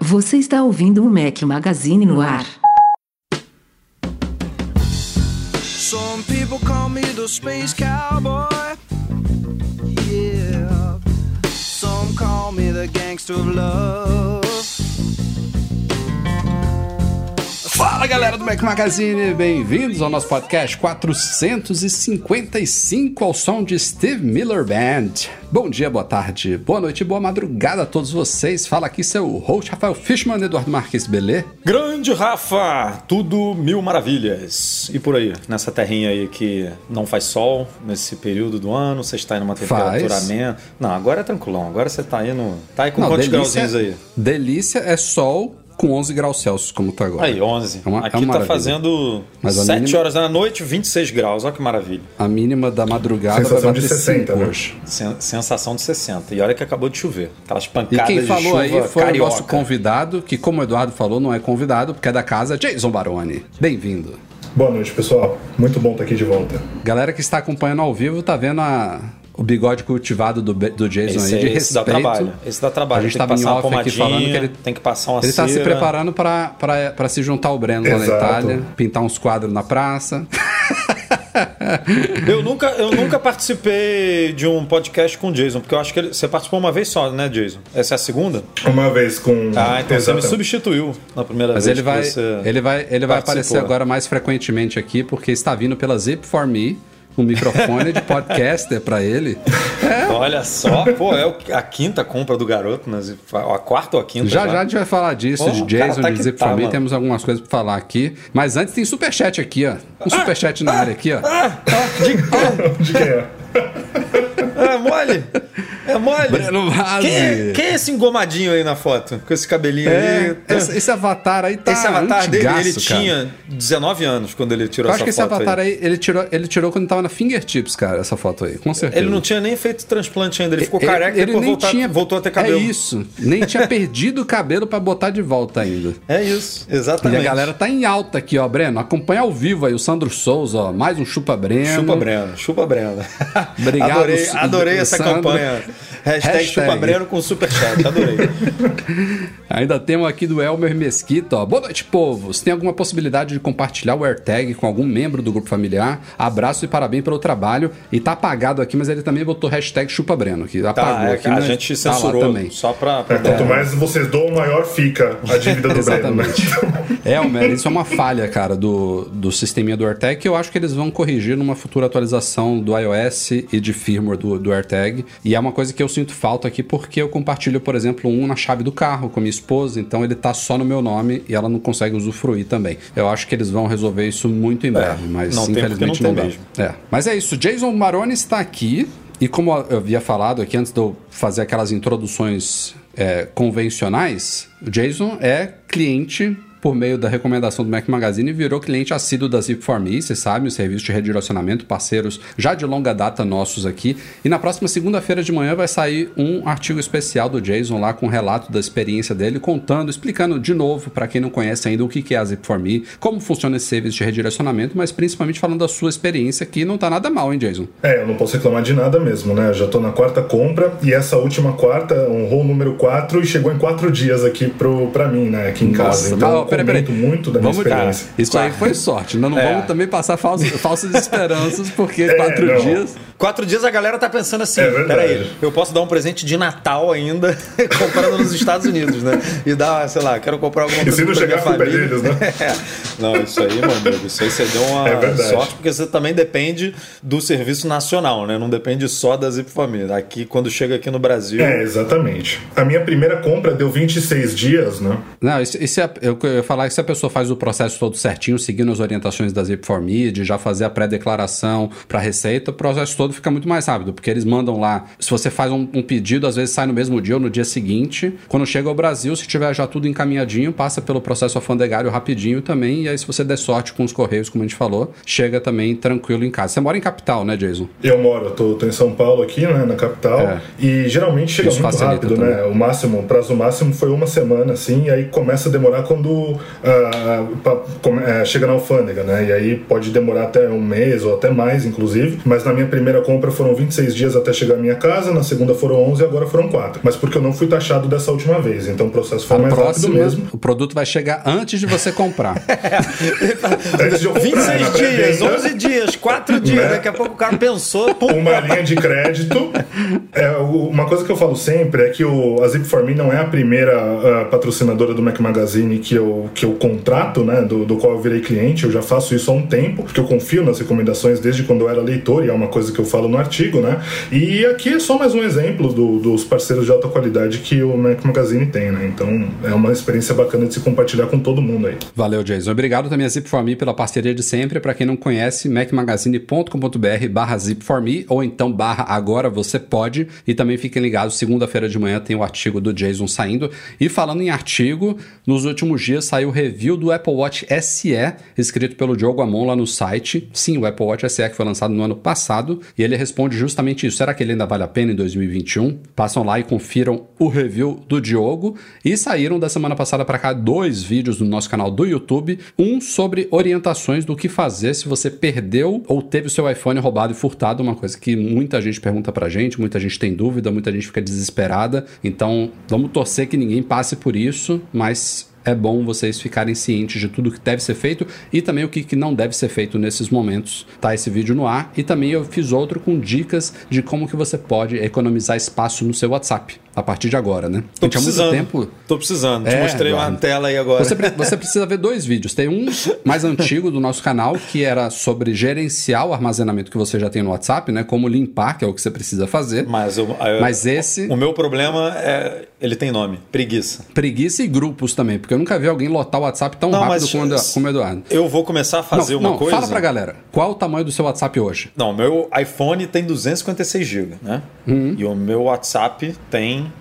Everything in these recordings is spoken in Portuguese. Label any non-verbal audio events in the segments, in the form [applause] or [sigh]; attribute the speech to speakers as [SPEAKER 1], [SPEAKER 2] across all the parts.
[SPEAKER 1] Você está ouvindo o Mac Magazine no ar.
[SPEAKER 2] Some people call me the space cowboy. Me the gangster of
[SPEAKER 3] Fala galera do Mac Magazine, bem-vindos ao nosso podcast 455 ao som de Steve Miller Band. Bom dia, boa tarde, boa noite, boa madrugada a todos vocês. Fala aqui seu host Rafael Fishman, Eduardo Marques, beleza?
[SPEAKER 4] Grande Rafa, tudo mil maravilhas. E por aí, nessa terrinha aí que não faz sol nesse período do ano, você está aí numa temperatura amena. Não, agora é tranquilão, agora você tá aí no. Tá aí com
[SPEAKER 3] Não,
[SPEAKER 4] quantos grauzinhos aí?
[SPEAKER 3] Delícia é sol com 11 graus Celsius, como tá agora.
[SPEAKER 4] Aí, 11.
[SPEAKER 3] É uma- é
[SPEAKER 4] Aqui
[SPEAKER 3] uma
[SPEAKER 4] tá
[SPEAKER 3] maravilha.
[SPEAKER 4] fazendo
[SPEAKER 3] Mas a
[SPEAKER 4] 7
[SPEAKER 3] mínima-
[SPEAKER 4] horas da noite, 26 graus. Olha que maravilha.
[SPEAKER 3] A mínima da madrugada
[SPEAKER 5] Sensação
[SPEAKER 3] vai
[SPEAKER 5] de
[SPEAKER 3] bater
[SPEAKER 5] 60,
[SPEAKER 3] 5
[SPEAKER 5] né?
[SPEAKER 3] hoje.
[SPEAKER 4] Sen- sensação de 60. E olha que acabou de chover. Aquelas
[SPEAKER 3] E
[SPEAKER 4] pancadas
[SPEAKER 3] quem
[SPEAKER 4] de
[SPEAKER 3] falou
[SPEAKER 4] chuva
[SPEAKER 3] aí foi
[SPEAKER 4] carioca.
[SPEAKER 3] o nosso convidado, que como o Eduardo falou, não é convidado, porque é da casa, Jason Baroni. Bem-vindo.
[SPEAKER 5] Boa noite, pessoal. Muito bom estar aqui de volta.
[SPEAKER 3] Galera que está acompanhando ao vivo tá vendo a- o bigode cultivado do, do Jason
[SPEAKER 4] Esse,
[SPEAKER 3] aí de
[SPEAKER 4] esse dá
[SPEAKER 3] respeito.
[SPEAKER 4] trabalho. Esse dá trabalho.
[SPEAKER 3] A gente
[SPEAKER 4] tem que
[SPEAKER 3] tava em off aqui falando que ele,
[SPEAKER 4] tem que passar uma
[SPEAKER 3] ele tá se preparando para se juntar ao Breno lá na
[SPEAKER 5] Exato.
[SPEAKER 3] Itália, pintar uns quadros na praça. [laughs]
[SPEAKER 4] Eu nunca, eu nunca participei de um podcast com o Jason, porque eu acho que ele- você participou uma vez só, né, Jason? Essa é a segunda?
[SPEAKER 5] Uma vez com.
[SPEAKER 4] Ah, então você me substituiu na primeira
[SPEAKER 3] Mas
[SPEAKER 4] vez.
[SPEAKER 3] ele
[SPEAKER 4] que
[SPEAKER 3] vai, ele vai, ele vai
[SPEAKER 4] participou.
[SPEAKER 3] aparecer agora mais frequentemente aqui, porque está vindo pela Zip for Me, um microfone de podcaster para ele.
[SPEAKER 4] Olha só, pô, é a quinta compra do garoto, né? a quarta ou a quinta?
[SPEAKER 3] Já já a gente vai falar disso,
[SPEAKER 4] Pô,
[SPEAKER 3] de Jason,
[SPEAKER 4] tá
[SPEAKER 3] de Zip
[SPEAKER 4] tá, mano.
[SPEAKER 3] temos algumas coisas para falar aqui. Mas antes tem superchat aqui, ó. Um superchat na área aqui, ó.
[SPEAKER 5] De quem é?
[SPEAKER 4] É mole? É mole?
[SPEAKER 3] Breno.
[SPEAKER 4] Quem é, quem é esse engomadinho aí na foto? Com esse cabelinho
[SPEAKER 3] É,
[SPEAKER 4] aí?
[SPEAKER 3] esse, esse avatar aí tá
[SPEAKER 4] esse avatar dele, ele
[SPEAKER 3] cara.
[SPEAKER 4] tinha 19 anos quando ele tirou
[SPEAKER 3] Eu acho
[SPEAKER 4] essa
[SPEAKER 3] que esse
[SPEAKER 4] foto
[SPEAKER 3] avatar
[SPEAKER 4] aí.
[SPEAKER 3] aí, ele, tirou, ele tirou quando tava na Fingertips, cara, essa foto aí, com certeza.
[SPEAKER 4] Ele não tinha nem feito transplante ainda, ele ficou
[SPEAKER 3] Ele-
[SPEAKER 4] careca e
[SPEAKER 3] ele
[SPEAKER 4] depois
[SPEAKER 3] nem
[SPEAKER 4] voltar-
[SPEAKER 3] tinha,
[SPEAKER 4] voltou a ter cabelo.
[SPEAKER 3] É isso. Nem tinha perdido o cabelo pra botar de volta ainda.
[SPEAKER 4] É isso,
[SPEAKER 3] E
[SPEAKER 4] exatamente.
[SPEAKER 3] a galera tá em alta aqui, ó, Breno. Acompanha ao vivo aí o Sandro Souza, ó. Mais um Chupa Breno.
[SPEAKER 4] Chupa Breno, chupa Breno. [laughs]
[SPEAKER 3] Obrigado,
[SPEAKER 4] adorei,
[SPEAKER 3] Sandro.
[SPEAKER 4] adorei essa campanha. Hashtag,
[SPEAKER 3] Hashtag.
[SPEAKER 4] chupa Breno com superchat, adorei. [laughs]
[SPEAKER 3] Ainda temos aqui do Elmer Mesquita, ó. Boa noite, povos. Tem alguma possibilidade de compartilhar o AirTag com algum membro do grupo familiar? Abraço e parabéns pelo trabalho. E tá apagado aqui, mas ele também botou hashtag Chupa Breno, que
[SPEAKER 4] Tá,
[SPEAKER 3] apagou
[SPEAKER 4] é,
[SPEAKER 3] aqui,
[SPEAKER 4] a
[SPEAKER 3] mas
[SPEAKER 4] gente
[SPEAKER 3] tá
[SPEAKER 4] censurou
[SPEAKER 3] também.
[SPEAKER 4] só pra... pra
[SPEAKER 5] É, quanto mais vocês doam, maior fica a dívida do [laughs] Breno, né?
[SPEAKER 3] Exatamente. [laughs] Elmer, isso é uma falha, cara, do, do sisteminha do AirTag que eu acho que eles vão corrigir numa futura atualização do iOS e de firmware do, do AirTag. E é uma coisa que eu sinto falta aqui porque eu compartilho, por exemplo, um na chave do carro com minha esposa, então ele tá só no meu nome e ela não consegue usufruir também. Eu acho que eles vão resolver isso muito em breve, mas
[SPEAKER 4] não
[SPEAKER 3] infelizmente
[SPEAKER 4] não
[SPEAKER 3] não,
[SPEAKER 4] mesmo.
[SPEAKER 3] É. Mas é isso, Jason Maroni está aqui. E como eu havia falado aqui antes de eu fazer aquelas introduções é, convencionais, o Jason é cliente por meio da recomendação do Mac Magazine virou cliente assíduo da Zip4Me, você sabe, o serviço de redirecionamento, parceiros já de longa data nossos aqui. E na próxima segunda-feira de manhã vai sair um artigo especial do Jason lá com um relato da experiência dele, contando, explicando de novo para quem não conhece ainda o que é a Zip4Me, como funciona esse serviço de redirecionamento, mas principalmente falando da sua experiência que não tá nada mal, hein, Jason?
[SPEAKER 5] É, eu não posso reclamar de nada mesmo, né? Eu já tô na quarta compra e essa última quarta honrou o número 4 e chegou em quatro dias aqui pro, pra mim, né? Aqui em casa. Então
[SPEAKER 3] não,
[SPEAKER 5] eu comento muito da minha
[SPEAKER 3] Vamos,
[SPEAKER 5] experiência.
[SPEAKER 3] Isso aí foi sorte. Nós não
[SPEAKER 4] É.
[SPEAKER 3] vamos também passar falsas, [laughs] falsas esperanças, porque
[SPEAKER 5] É,
[SPEAKER 3] quatro
[SPEAKER 5] não.
[SPEAKER 3] dias.
[SPEAKER 4] Quatro dias a galera tá pensando assim,
[SPEAKER 5] É
[SPEAKER 4] peraí, eu posso dar um presente de Natal ainda [laughs] comprando nos Estados Unidos, né? E dar, sei lá, quero comprar alguma
[SPEAKER 5] E
[SPEAKER 4] coisa
[SPEAKER 5] se não chegar, a culpa é deles, né? [laughs]
[SPEAKER 4] É. Não, isso aí, meu amigo, isso aí você deu uma [laughs]
[SPEAKER 5] É
[SPEAKER 4] sorte, porque você também depende do serviço nacional, né? Não depende só da Zip Família. Aqui, quando chega aqui no Brasil...
[SPEAKER 5] É, exatamente. A minha primeira compra deu 26 dias, né?
[SPEAKER 3] Não, isso, isso é, eu, eu ia falar que se a pessoa faz o processo todo certinho, seguindo as orientações da Zip4Me, de já fazer a pré-declaração para receita, o processo todo fica muito mais rápido, porque eles mandam lá. Se você faz um, um pedido, às vezes sai no mesmo dia ou no dia seguinte. Quando chega ao Brasil, se tiver já tudo encaminhadinho, passa pelo processo alfandegário rapidinho também. E aí, se você der sorte com os correios, como a gente falou, chega também tranquilo em casa. Você mora em capital, né, Jason?
[SPEAKER 5] Eu moro, eu tô, tô em São Paulo aqui, né, na capital,
[SPEAKER 3] É.
[SPEAKER 5] e geralmente chega
[SPEAKER 3] Isso
[SPEAKER 5] muito rápido, né? O máximo, o prazo máximo foi uma semana, assim, e aí começa a demorar quando pa- come- eh, chega na alfândega, né? E aí pode demorar até um mês ou até mais, inclusive. Mas na minha primeira compra foram 26 dias até chegar à minha casa, na segunda foram 11 e agora foram 4. Mas porque eu não fui taxado dessa última vez, então o processo foi
[SPEAKER 3] A
[SPEAKER 5] mais
[SPEAKER 3] próxima,
[SPEAKER 5] rápido mesmo.
[SPEAKER 3] o produto vai chegar antes de você comprar. [laughs] [laughs]
[SPEAKER 5] Antes de eu comprar,
[SPEAKER 4] 26
[SPEAKER 5] na
[SPEAKER 4] dias,
[SPEAKER 5] pré-venda,
[SPEAKER 4] 11 dias, 4 dias.
[SPEAKER 5] Né?
[SPEAKER 4] Daqui a pouco o cara pensou, pum,
[SPEAKER 5] uma linha de crédito. É, uma coisa que eu falo sempre é que o, a Zip4Me não é a primeira ah, patrocinadora do Mac Magazine que eu, que eu contrato, né? Do, do qual eu virei cliente. Eu já faço isso há um tempo, porque eu confio nas recomendações desde quando eu era leitor, e é uma coisa que eu falo no artigo, né? E aqui é só mais um exemplo do- dos parceiros de alta qualidade que o Mac Magazine tem, né? Então é uma experiência bacana de se compartilhar com todo mundo aí.
[SPEAKER 3] Valeu, Jason. Obrigado também a Zip4Me pela parceria de sempre. Para quem não conhece, macmagazine.com.br barra Zip4Me ou então barra Agora Você Pode. E também fiquem ligados, segunda-feira de manhã tem o artigo do Jason saindo. E falando em artigo, nos últimos dias saiu o review do Apple Watch SE, escrito pelo Diogo Amon lá no site. Sim, o Apple Watch SE que foi lançado no ano passado. E ele responde justamente isso. Será que ele ainda vale a pena em 2021? Passam lá e confiram o review do Diogo. E saíram da semana passada para cá dois vídeos no nosso canal do YouTube. Um sobre orientações do que fazer se você perdeu ou teve o seu iPhone roubado e furtado. Uma coisa que muita gente pergunta pra gente, muita gente tem dúvida, muita gente fica desesperada. Então vamos torcer que ninguém passe por isso, mas é bom vocês ficarem cientes de tudo que deve ser feito e também o que, que não deve ser feito nesses momentos. Tá esse vídeo no ar e também eu fiz outro com dicas de como que você pode economizar espaço no seu WhatsApp a partir de agora, né?
[SPEAKER 4] tô
[SPEAKER 3] Gente, há muito
[SPEAKER 4] precisando.
[SPEAKER 3] tempo
[SPEAKER 4] Tô precisando. Te
[SPEAKER 3] É,
[SPEAKER 4] mostrei uma
[SPEAKER 3] Eduardo.
[SPEAKER 4] tela aí agora.
[SPEAKER 3] você, você precisa ver dois vídeos. Tem um mais antigo do nosso canal, que era sobre gerenciar o armazenamento que você já tem no WhatsApp, né? Como limpar, que é o que você precisa fazer.
[SPEAKER 4] Mas, eu, eu-
[SPEAKER 3] Mas esse,
[SPEAKER 4] o meu problema é. Ele tem nome: preguiça.
[SPEAKER 3] preguiça e grupos também, porque eu nunca vi alguém lotar o WhatsApp tão
[SPEAKER 4] Não,
[SPEAKER 3] rápido como, como o Eduardo.
[SPEAKER 4] Eu vou começar a fazer
[SPEAKER 3] não,
[SPEAKER 4] uma
[SPEAKER 3] não,
[SPEAKER 4] coisa.
[SPEAKER 3] Fala pra galera, qual o tamanho do seu WhatsApp hoje?
[SPEAKER 4] Não, meu iPhone tem 256 GB, né?
[SPEAKER 3] Uhum.
[SPEAKER 4] E o meu WhatsApp tem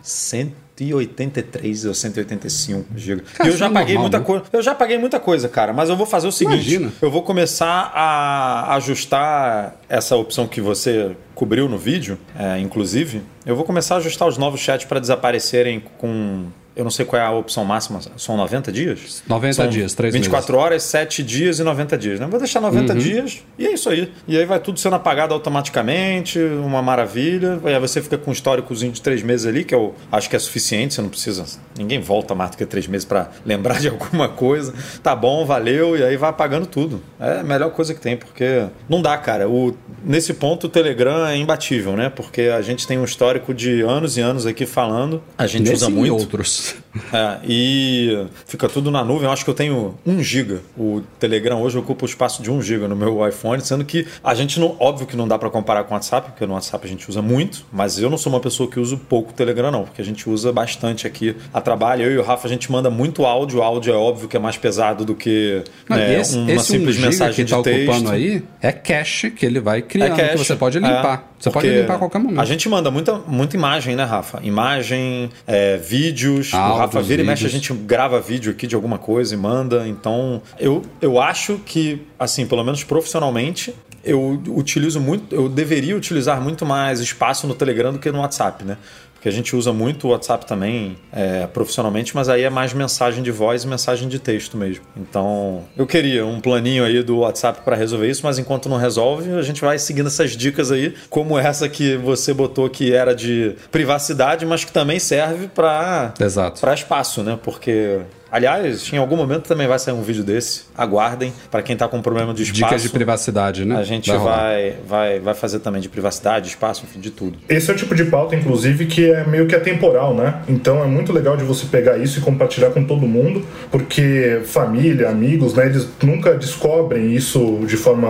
[SPEAKER 4] 183 ou 185 GB. Eu já
[SPEAKER 3] é
[SPEAKER 4] paguei
[SPEAKER 3] normal,
[SPEAKER 4] muita
[SPEAKER 3] né?
[SPEAKER 4] coisa. Eu já paguei muita coisa, cara, mas eu vou fazer o seguinte,
[SPEAKER 3] Imagina.
[SPEAKER 4] eu vou começar a ajustar essa opção que você cobriu no vídeo, é, inclusive, eu vou começar a ajustar os novos chats para desaparecerem com eu não sei qual é a opção máxima, são 90 dias?
[SPEAKER 3] 90
[SPEAKER 4] São
[SPEAKER 3] dias, três
[SPEAKER 4] 24 horas, 7 dias e 90 dias. Né? Vou deixar 90 dias e é isso aí. E aí vai tudo sendo apagado automaticamente, uma maravilha. E aí você fica com um históricozinho de 3 meses ali, que eu acho que é suficiente, você não precisa. Ninguém volta mais do que 3 meses para lembrar de alguma coisa. Tá bom, valeu, e aí vai apagando tudo. É a melhor coisa que tem, porque não dá, cara. O, nesse ponto o Telegram é imbatível, né? Porque a gente tem um histórico de anos e anos aqui falando. A gente
[SPEAKER 3] Nesse
[SPEAKER 4] usa
[SPEAKER 3] e
[SPEAKER 4] muito.
[SPEAKER 3] outros. [laughs]
[SPEAKER 4] É, e fica tudo na nuvem. Eu acho que eu tenho 1 GB. O Telegram hoje ocupa o espaço de 1 GB no meu iPhone, sendo que a gente não. Óbvio que não dá para comparar com o WhatsApp, porque no WhatsApp a gente usa muito, mas eu não sou uma pessoa que usa pouco o Telegram, não, porque a gente usa bastante aqui a trabalho. Eu e o Rafa, a gente manda muito áudio. O áudio é óbvio que é mais pesado do que
[SPEAKER 3] Não,
[SPEAKER 4] né,
[SPEAKER 3] esse,
[SPEAKER 4] uma
[SPEAKER 3] esse
[SPEAKER 4] simples
[SPEAKER 3] 1 giga
[SPEAKER 4] mensagem
[SPEAKER 3] que tá
[SPEAKER 4] de texto.
[SPEAKER 3] ocupando aí é cache que ele vai criando, que você pode limpar.
[SPEAKER 4] É,
[SPEAKER 3] você pode
[SPEAKER 4] porque
[SPEAKER 3] limpar a qualquer momento.
[SPEAKER 4] A gente manda muita, muita imagem, né, Rafa? Imagem, é, vídeos. o Rafa vira e mexe, a
[SPEAKER 3] vídeos.
[SPEAKER 4] gente grava vídeo aqui de alguma coisa e manda. Então, eu, eu acho que, assim, pelo menos profissionalmente, eu utilizo muito, eu deveria utilizar muito mais espaço no Telegram do que no WhatsApp, né? Porque a gente usa muito o WhatsApp também é, profissionalmente, mas aí é mais mensagem de voz e mensagem de texto mesmo. Então, eu queria um planinho aí do WhatsApp para resolver isso, mas enquanto não resolve, a gente vai seguindo essas dicas aí, como essa que você botou que era de privacidade, mas que também serve para espaço, né? Porque Aliás, em algum momento também vai sair um vídeo desse. Aguardem. Para quem tá com problema de espaço.
[SPEAKER 3] Dicas de privacidade, né?
[SPEAKER 4] A gente vai, vai, vai fazer também de privacidade, espaço, enfim, de tudo.
[SPEAKER 5] Esse é o tipo de pauta, inclusive, que é meio que atemporal, né? Então é muito legal de você pegar isso e compartilhar com todo mundo, porque família, amigos, né, eles nunca descobrem isso de forma,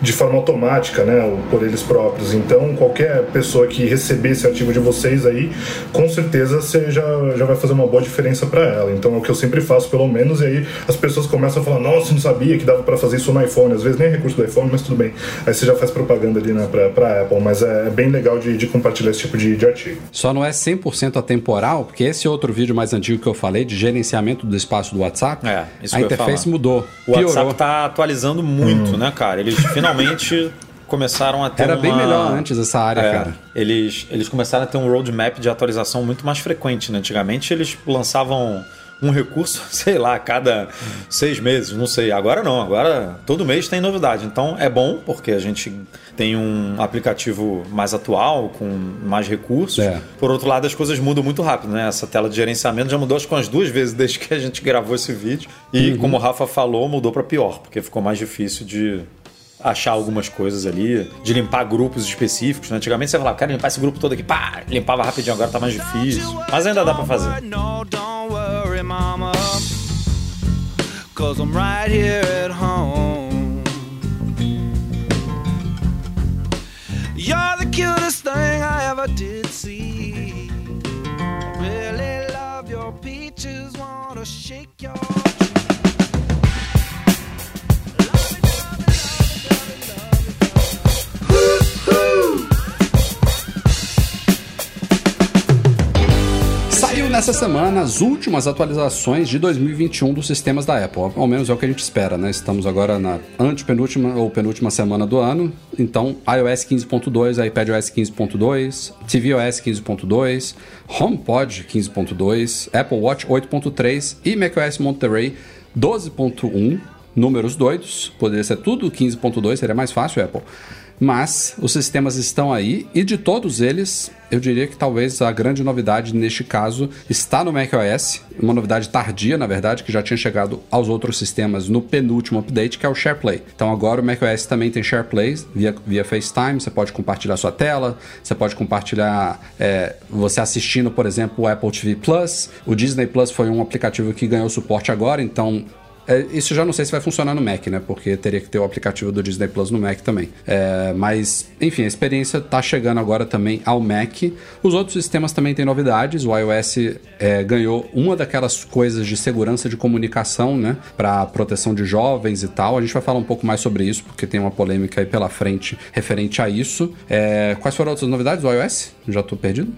[SPEAKER 5] de forma automática, né, ou por eles próprios. Então qualquer pessoa que receber esse artigo de vocês aí, com certeza você já, já vai fazer uma boa diferença para ela. Então é o que eu sempre faço, pelo menos, e aí as pessoas começam a falar, nossa, não sabia que dava para fazer isso no iPhone. Às vezes nem é recurso do iPhone, mas tudo bem. Aí você já faz propaganda ali né, pra, pra Apple, mas é, é bem legal de, de, compartilhar esse tipo de, de artigo.
[SPEAKER 3] Só não é 100% atemporal, porque esse outro vídeo mais antigo que eu falei, de gerenciamento do espaço do WhatsApp,
[SPEAKER 4] é,
[SPEAKER 3] a interface mudou.
[SPEAKER 4] O piorou. WhatsApp tá atualizando muito, hum. né, cara? Eles finalmente [laughs] começaram a ter
[SPEAKER 3] Era
[SPEAKER 4] uma...
[SPEAKER 3] bem melhor antes essa área, é, cara.
[SPEAKER 4] Eles, eles começaram a ter um roadmap de atualização muito mais frequente, né? Antigamente eles lançavam um recurso, [laughs] sei lá, a cada seis meses, não sei. Agora não, agora todo mês tem novidade. Então é bom, porque a gente tem um aplicativo mais atual, com mais recursos. É. Por outro lado, as coisas mudam muito rápido, né? Essa tela de gerenciamento já mudou acho que umas duas vezes desde que a gente gravou esse vídeo. E uhum. como o Rafa falou, mudou para pior, porque ficou mais difícil de achar algumas coisas ali, de limpar grupos específicos. Né? Antigamente você falava, quero limpar esse grupo todo aqui, pá, limpava rapidinho, agora tá mais difícil. Mas ainda dá para fazer. Cause I'm right here at home. You're the cutest thing I ever did see. Really love your peaches, wanna shake your
[SPEAKER 3] Nessa semana as últimas atualizações de 2021 dos sistemas da Apple. Ao menos é o que a gente espera, né? Estamos agora na antepenúltima ou penúltima semana do ano. Então, iOS 15.2, iPadOS 15.2, tvOS 15.2, HomePod 15.2, Apple Watch 8.3 e macOS Monterey 12.1. Números doidos, poderia ser tudo 15.2, seria mais fácil, Apple. Mas os sistemas estão aí e de todos eles, eu diria que talvez a grande novidade neste caso está no macOS, uma novidade tardia, na verdade, que já tinha chegado aos outros sistemas no penúltimo update, que é o SharePlay. Então agora o macOS também tem SharePlay via, via FaceTime, você pode compartilhar sua tela, você pode compartilhar é, você assistindo, por exemplo, o Apple TV Plus. O Disney Plus foi um aplicativo que ganhou suporte agora, então é, isso já não sei se vai funcionar no Mac, né? Porque teria que ter o aplicativo do Disney Plus no Mac também. É, mas, enfim, a experiência está chegando agora também ao Mac. Os outros sistemas também têm novidades. O iOS é, ganhou uma daquelas coisas de segurança de comunicação, né? Para proteção de jovens e tal. A gente vai falar um pouco mais sobre isso, porque tem uma polêmica aí pela frente referente a isso. É, quais foram outras novidades do iOS? Já estou perdido.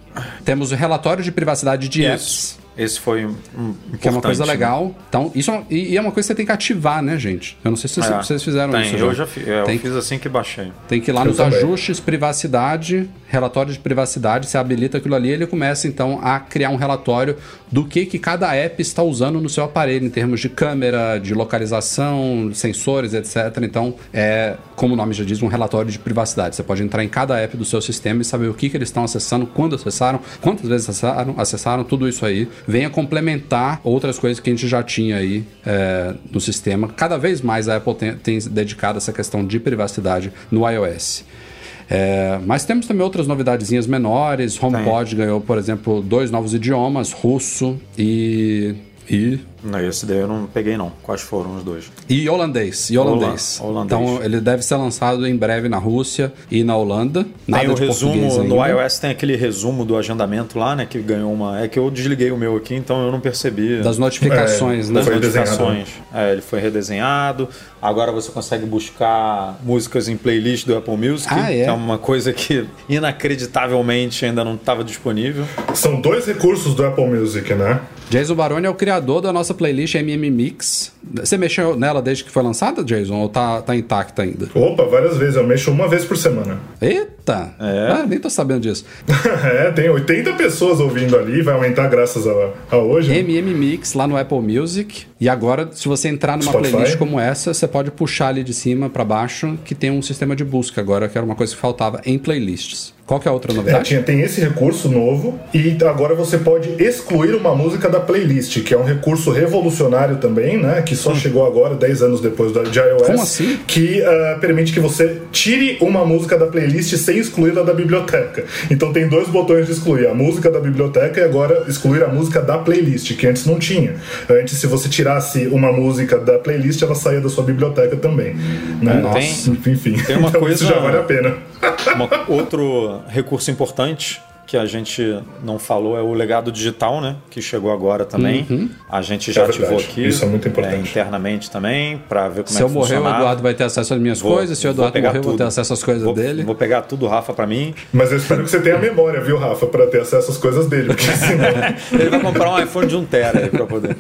[SPEAKER 3] Temos o relatório de privacidade de apps.
[SPEAKER 4] Esse foi um,
[SPEAKER 3] um Que é uma coisa né? legal. Então, isso é, e, é uma coisa que você tem que ativar, né, gente? Eu não sei se é, vocês fizeram
[SPEAKER 4] tem,
[SPEAKER 3] isso.
[SPEAKER 4] Eu já, fiz, é, eu tem, fiz assim que baixei.
[SPEAKER 3] Tem que ir lá eu nos também. ajustes, privacidade, relatório de privacidade, você habilita aquilo ali, ele começa então a criar um relatório do que, que cada app está usando no seu aparelho, em termos de câmera, de localização, sensores, etc. Então, é, como o nome já diz, um relatório de privacidade. Você pode entrar em cada app do seu sistema e saber o que, que eles estão acessando, quando acessaram, quantas vezes acessaram, acessaram tudo isso aí venha complementar outras coisas que a gente já tinha aí é, no sistema. Cada vez mais a Apple tem, tem dedicado essa questão de privacidade no iOS. É, mas temos também outras novidadezinhas menores. HomePod ganhou, por exemplo, dois novos idiomas, russo e e.
[SPEAKER 4] Não, esse daí eu não peguei, não. Quais foram os dois?
[SPEAKER 3] E holandês. E holandês. holandês. Então ele deve ser lançado em breve na Rússia e na Holanda.
[SPEAKER 4] Nada tem o resumo. No iOS tem aquele resumo do agendamento lá, né? Que ganhou uma. É que eu desliguei o meu aqui, então eu não percebi.
[SPEAKER 3] Das notificações,
[SPEAKER 5] é,
[SPEAKER 3] né?
[SPEAKER 4] Das notificações. É, ele foi redesenhado. Agora você consegue buscar músicas em playlist do Apple Music, ah, é? que é uma coisa que inacreditavelmente ainda não estava disponível.
[SPEAKER 5] São dois recursos do Apple Music, né?
[SPEAKER 3] Jason Baroni é o criador da nossa playlist MM Mix. Você mexeu nela desde que foi lançada, Jason? Ou tá, tá intacta ainda?
[SPEAKER 5] Opa, várias vezes. Eu mexo uma vez por semana.
[SPEAKER 3] Eita! É. Ah, nem tô sabendo disso. [laughs]
[SPEAKER 5] é, tem 80 pessoas ouvindo ali. Vai aumentar graças a, a hoje.
[SPEAKER 3] MM Mix lá no Apple Music. E agora, se você entrar numa Spotify. playlist como essa, você pode puxar ali de cima para baixo, que tem um sistema de busca agora, que era uma coisa que faltava em playlists. Qual que é a outra novidade? É,
[SPEAKER 5] tinha, tem esse recurso novo e agora você pode excluir uma música da playlist, que é um recurso revolucionário também, né? Que só hum. chegou agora, 10 anos depois do de iOS.
[SPEAKER 3] Como assim?
[SPEAKER 5] Que uh, permite que você tire uma música da playlist sem excluí-la da biblioteca. Então tem dois botões de excluir, a música da biblioteca e agora excluir a música da playlist, que antes não tinha. Antes, se você tirasse uma música da playlist, ela saía da sua biblioteca também. Né?
[SPEAKER 4] Nossa, [laughs]
[SPEAKER 5] enfim.
[SPEAKER 4] Tem uma
[SPEAKER 5] então,
[SPEAKER 4] coisa...
[SPEAKER 5] Isso já vale a pena.
[SPEAKER 4] Uma, outro recurso importante que a gente não falou é o legado digital, né? Que chegou agora também.
[SPEAKER 3] Uhum.
[SPEAKER 4] A gente já
[SPEAKER 5] É
[SPEAKER 4] ativou
[SPEAKER 5] verdade.
[SPEAKER 4] aqui.
[SPEAKER 5] Isso é muito importante.
[SPEAKER 4] internamente também, para ver como
[SPEAKER 3] Se
[SPEAKER 4] é
[SPEAKER 3] eu
[SPEAKER 4] que
[SPEAKER 3] morrer, o. Eduardo vai ter acesso às minhas
[SPEAKER 4] Vou-
[SPEAKER 3] coisas. Se o Eduardo
[SPEAKER 4] pegar
[SPEAKER 3] morrer, eu vou ter
[SPEAKER 4] tudo.
[SPEAKER 3] acesso às coisas
[SPEAKER 4] Vou-
[SPEAKER 3] dele.
[SPEAKER 4] Vou pegar tudo, Rafa, para mim.
[SPEAKER 5] Mas eu espero que você tenha memória, viu, Rafa, pra ter acesso às coisas dele, porque [laughs] senão.
[SPEAKER 4] Ele vai comprar um iPhone de 1 tera aí pra poder.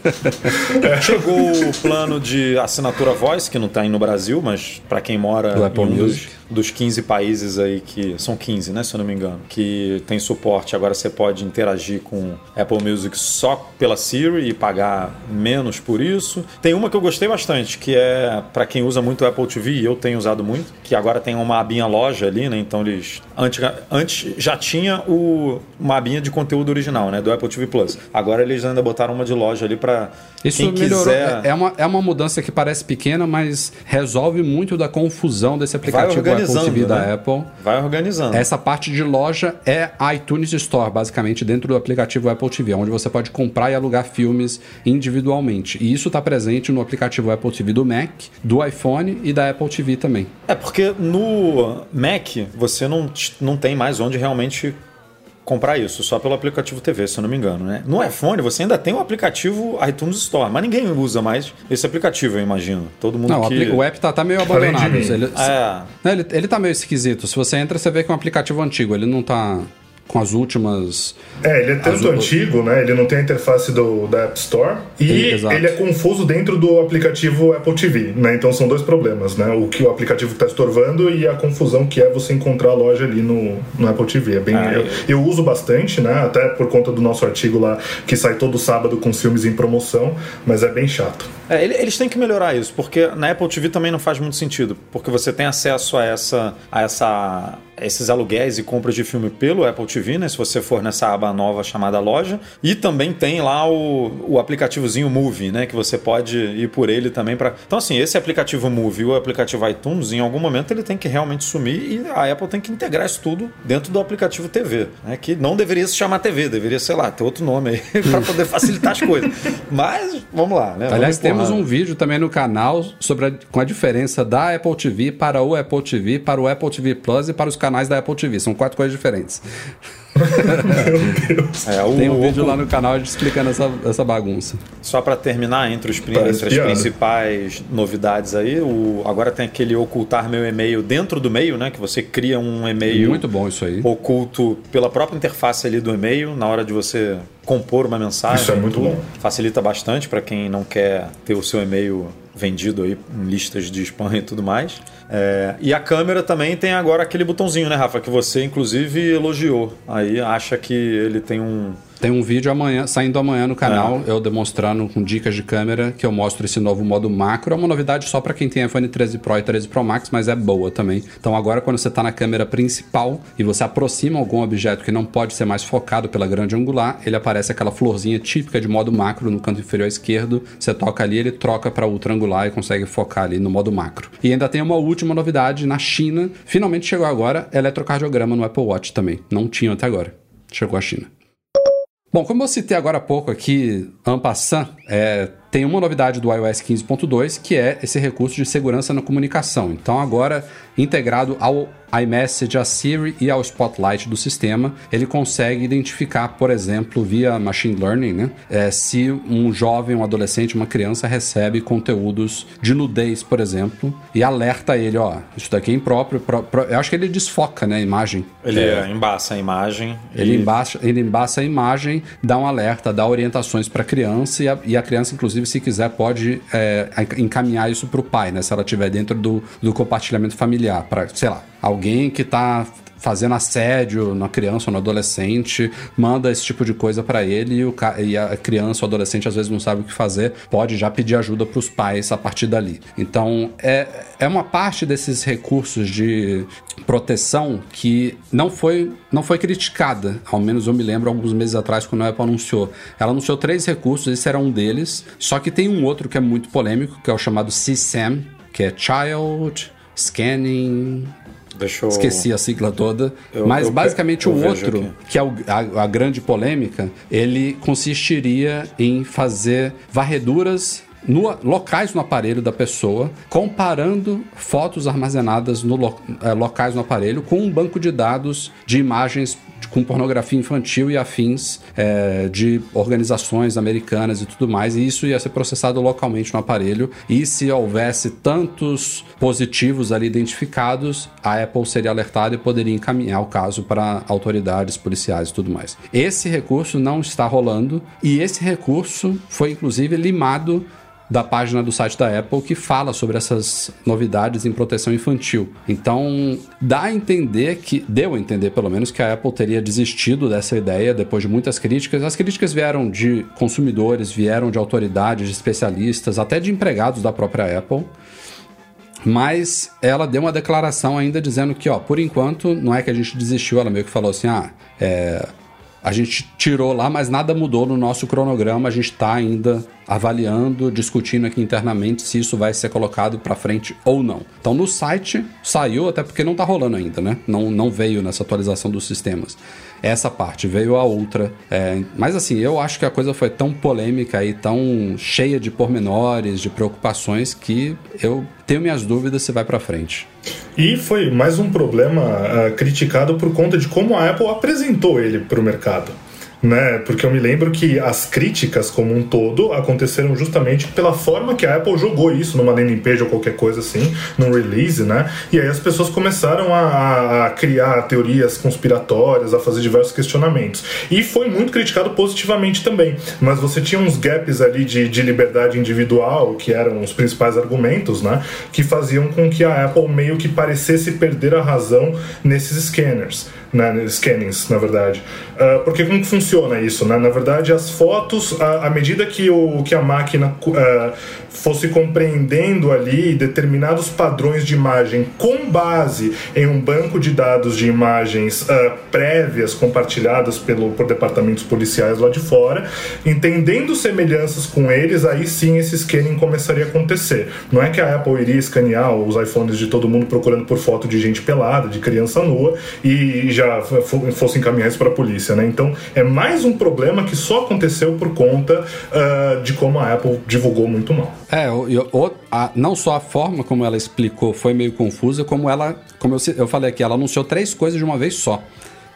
[SPEAKER 4] Chegou o plano de assinatura voice, que não tá aí no Brasil, mas para quem mora
[SPEAKER 3] Do Apple
[SPEAKER 4] em um
[SPEAKER 3] Music.
[SPEAKER 4] dos 15 países aí que. São 15, né? Se eu não me engano. Que tem suporte. Agora você pode interagir com Apple Music só pela Siri e pagar menos por isso. Tem uma que eu gostei bastante, que é para quem usa muito o Apple TV, e eu tenho usado muito, que agora tem uma abinha loja ali, né? Então eles. Antes, antes já tinha o, uma abinha de conteúdo original, né? Do Apple TV Plus. Agora eles ainda botaram uma de loja ali para
[SPEAKER 3] Isso
[SPEAKER 4] quem
[SPEAKER 3] melhorou.
[SPEAKER 4] quiser.
[SPEAKER 3] É, uma, é uma mudança que parece pequena, mas resolve muito da confusão desse aplicativo Apple TV da
[SPEAKER 4] né?
[SPEAKER 3] Apple.
[SPEAKER 4] Vai organizando.
[SPEAKER 3] Essa parte de loja é a iTunes Store, basicamente, dentro do aplicativo Apple TV, onde você pode comprar e alugar filmes individualmente. E isso está presente no aplicativo Apple TV do Mac, do iPhone e da Apple TV também.
[SPEAKER 4] É porque no Mac você não, não tem mais onde realmente comprar isso, só pelo aplicativo TV, se eu não me engano, né? No iPhone você ainda tem o aplicativo iTunes Store, mas ninguém usa mais esse aplicativo, eu imagino. Todo mundo
[SPEAKER 3] Não, o
[SPEAKER 4] que...
[SPEAKER 3] o app tá, tá meio abandonado. Ele,
[SPEAKER 4] É,
[SPEAKER 3] Não, ele, ele tá meio esquisito. Se você entra, você vê que é um aplicativo antigo. Ele não tá com as últimas.
[SPEAKER 5] É, ele é tanto antigo, né? Ele não tem a interface do, da App Store e
[SPEAKER 3] exato.
[SPEAKER 5] ele é confuso dentro do aplicativo Apple TV, né? Então são dois problemas, né? O que o aplicativo está estorvando e a confusão que é você encontrar a loja ali no, no Apple TV. É bem,
[SPEAKER 4] Ah,
[SPEAKER 5] eu, eu uso bastante, né? Até por conta do nosso artigo lá que sai todo sábado com os filmes em promoção, mas é bem chato.
[SPEAKER 4] É, ele- eles têm que melhorar isso, porque na Apple TV também não faz muito sentido, porque você tem acesso a essa, a essa, esses aluguéis e compras de filme pelo Apple TV, né? Se você for nessa aba nova chamada loja, e também tem lá o, o aplicativozinho Movie, né? Que você pode ir por ele também para. Então assim, esse aplicativo Movie e o aplicativo iTunes, em algum momento ele tem que realmente sumir e a Apple tem que integrar isso tudo dentro do aplicativo TV, né? Que não deveria se chamar TV, deveria sei lá ter outro nome aí [laughs] para poder facilitar as coisas. Mas vamos lá, né?
[SPEAKER 3] Aliás, temos um vídeo também no canal sobre a- com a diferença da Apple TV para o Apple TV, para o Apple TV Plus e para os canais da Apple TV. São quatro coisas diferentes.
[SPEAKER 4] É, o-
[SPEAKER 3] Tem um
[SPEAKER 4] o-
[SPEAKER 3] vídeo lá no canal explicando essa, essa bagunça.
[SPEAKER 4] Só para terminar, entre, os,
[SPEAKER 5] Parece
[SPEAKER 4] entre as
[SPEAKER 5] piada.
[SPEAKER 4] principais novidades aí, o, agora tem aquele ocultar meu e-mail dentro do e-mail, né? Que você cria um e-mail
[SPEAKER 3] Muito bom isso aí.
[SPEAKER 4] oculto pela própria interface ali do e-mail, na hora de você compor uma mensagem.
[SPEAKER 5] Isso é muito
[SPEAKER 4] tudo.
[SPEAKER 5] bom.
[SPEAKER 4] Facilita bastante para quem não quer ter o seu e-mail vendido aí em listas de spam e tudo mais. É, e a câmera também tem agora aquele botãozinho, né, Rafa? Que você inclusive elogiou. Aí acha que ele tem um.
[SPEAKER 3] Tem um vídeo amanhã, saindo amanhã no canal,
[SPEAKER 4] É.
[SPEAKER 3] eu demonstrando com dicas de câmera que eu mostro esse novo modo macro. É uma novidade só para quem tem iPhone 13 Pro e 13 Pro Max, mas é boa também. Então agora quando você está na câmera principal e você aproxima algum objeto que não pode ser mais focado pela grande angular, ele aparece aquela florzinha típica de modo macro no canto inferior esquerdo. Você toca ali, ele troca para ultra angular e consegue focar ali no modo macro. E ainda tem uma última novidade na China. Finalmente chegou agora, eletrocardiograma no Apple Watch também. Não tinha até agora. Chegou a China. Bom, como eu citei agora há pouco aqui, en é, tem uma novidade do iOS 15.2 que é esse recurso de segurança na comunicação. Então, agora integrado ao iMessage, a Siri e ao Spotlight do sistema, ele consegue identificar, por exemplo, via machine learning, né, é, se um jovem, um adolescente, uma criança recebe conteúdos de nudez, por exemplo, e alerta ele, ó, isso daqui é impróprio. Eu acho que ele desfoca, né, a imagem.
[SPEAKER 4] Ele embaça a imagem.
[SPEAKER 3] Ele,
[SPEAKER 4] e-
[SPEAKER 3] embaça, ele embaça a imagem, dá um alerta, dá orientações para a criança e a, e a criança, inclusive, se quiser, pode é, encaminhar isso para o pai, né? Se ela estiver dentro do, do compartilhamento familiar, para, sei lá, alguém que está fazendo assédio na criança ou no adolescente, manda esse tipo de coisa para ele e, o, e a criança ou adolescente às vezes não sabe o que fazer, pode já pedir ajuda para os pais a partir dali. Então, é, é uma parte desses recursos de proteção que não foi, não foi criticada, ao menos eu me lembro alguns meses atrás quando a Apple anunciou. Ela anunciou três recursos, esse era um deles, só que tem um outro que é muito polêmico, que é o chamado CSAM, que é Child Scanning
[SPEAKER 4] eu...
[SPEAKER 3] Esqueci a sigla toda.
[SPEAKER 4] Eu-
[SPEAKER 3] mas
[SPEAKER 4] eu
[SPEAKER 3] basicamente o outro,
[SPEAKER 4] aqui.
[SPEAKER 3] que é o- a, a grande polêmica, ele consistiria em fazer varreduras no, locais no aparelho da pessoa, comparando fotos armazenadas no lo, é, locais no aparelho com um banco de dados de imagens com pornografia infantil e afins é, de organizações americanas e tudo mais, e isso ia ser processado localmente no aparelho. E se houvesse tantos positivos ali identificados, a Apple seria alertada e poderia encaminhar o caso para autoridades policiais e tudo mais. Esse recurso não está rolando e esse recurso foi inclusive limado da página do site da Apple que fala sobre essas novidades em proteção infantil. Então, dá a entender que, deu a entender pelo menos, que a Apple teria desistido dessa ideia depois de muitas críticas. As críticas vieram de consumidores, vieram de autoridades, de especialistas, até de empregados da própria Apple. Mas ela deu uma declaração ainda dizendo que, ó, por enquanto, não é que a gente desistiu, ela meio que falou assim: ah, é, a gente tirou lá, mas nada mudou no nosso cronograma. A gente está ainda avaliando, discutindo aqui internamente se isso vai ser colocado para frente ou não. Então no site saiu, até porque não está rolando ainda, né? Não, não veio nessa atualização dos sistemas. Essa parte veio a outra. É, mas assim, eu acho que a coisa foi tão polêmica e tão cheia de pormenores, de preocupações, que eu tenho minhas dúvidas se vai para frente.
[SPEAKER 5] E foi mais um problema uh, criticado por conta de como a Apple apresentou ele para o mercado né? Porque eu me lembro que as críticas como um todo aconteceram justamente pela forma que a Apple jogou isso numa landing page ou qualquer coisa assim, num release, né? E aí as pessoas começaram a, a criar teorias conspiratórias, a fazer diversos questionamentos. E foi muito criticado positivamente também. Mas você tinha uns gaps ali de, de liberdade individual, que eram os principais argumentos, né? Que faziam com que a Apple meio que parecesse perder a razão nesses scanners né, scannings, na verdade. Uh, porque como que funciona isso? Né? Na verdade, as fotos, à medida que, o, que a máquina uh, fosse compreendendo ali determinados padrões de imagem com base em um banco de dados de imagens uh, prévias compartilhadas pelo, por departamentos policiais lá de fora, entendendo semelhanças com eles, aí sim esse scanning começaria a acontecer. Não é que a Apple iria escanear os iPhones de todo mundo procurando por foto de gente pelada, de criança nua, e já fossem encaminhados para a polícia, né? Então é mais um problema que só aconteceu por conta uh, de como a Apple divulgou muito mal.
[SPEAKER 3] É, eu, eu, a, não só a forma como ela explicou foi meio confusa, como ela, como eu, eu falei aqui, ela anunciou três coisas de uma vez só.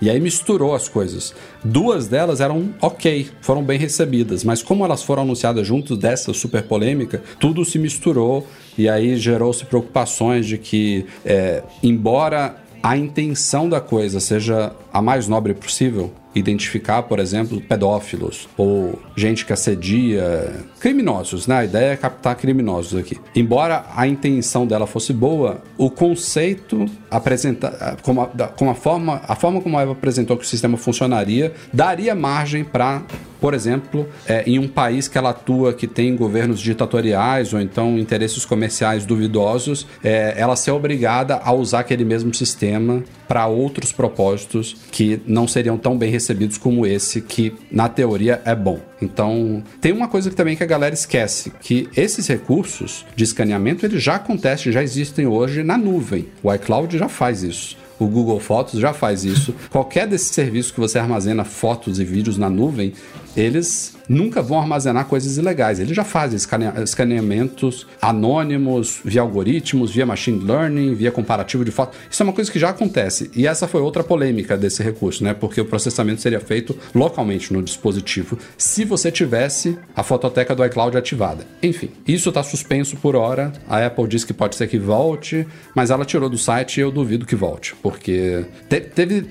[SPEAKER 3] E aí misturou as coisas. Duas delas eram ok, foram bem recebidas, mas como elas foram anunciadas juntos dessa super polêmica, tudo se misturou e aí gerou-se preocupações de que, é, embora a intenção da coisa seja a mais nobre possível, identificar, por exemplo, pedófilos ou gente que assedia, criminosos, né? A ideia é captar criminosos aqui. Embora a intenção dela fosse boa, o conceito apresenta como a, como a forma a forma como ela apresentou que o sistema funcionaria daria margem para por exemplo, é, em um país que ela atua que tem governos ditatoriais ou então interesses comerciais duvidosos, é, ela ser obrigada a usar aquele mesmo sistema para outros propósitos que não seriam tão bem recebidos como esse, que na teoria é bom. Então, tem uma coisa que também que a galera esquece, que esses recursos de escaneamento eles já acontecem, já existem hoje na nuvem. O iCloud já faz isso. O Google Fotos já faz isso. Qualquer desses serviços que você armazena fotos e vídeos na nuvem, eles nunca vão armazenar coisas ilegais. Eles já fazem escaneamentos anônimos, via algoritmos, via machine learning, via comparativo de fotos. Isso é uma coisa que já acontece. E essa foi outra polêmica desse recurso, né? Porque o processamento seria feito localmente no dispositivo se você tivesse a fototeca do iCloud ativada. Enfim, isso está suspenso por hora. A Apple diz que pode ser que volte, mas ela tirou do site e eu duvido que volte, porque te teve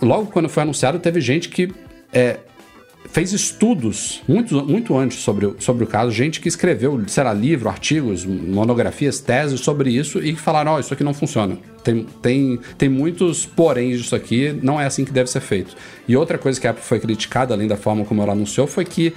[SPEAKER 3] logo quando foi anunciado, teve gente que é, fez estudos muito, muito antes sobre, sobre o caso, gente que escreveu, será livro, artigos, monografias, teses sobre isso e que falaram: Ó, oh, isso aqui não funciona. Tem, tem, tem muitos poréns disso aqui, não é assim que deve ser feito. E outra coisa que a Apple foi criticada, além da forma como ela anunciou, foi que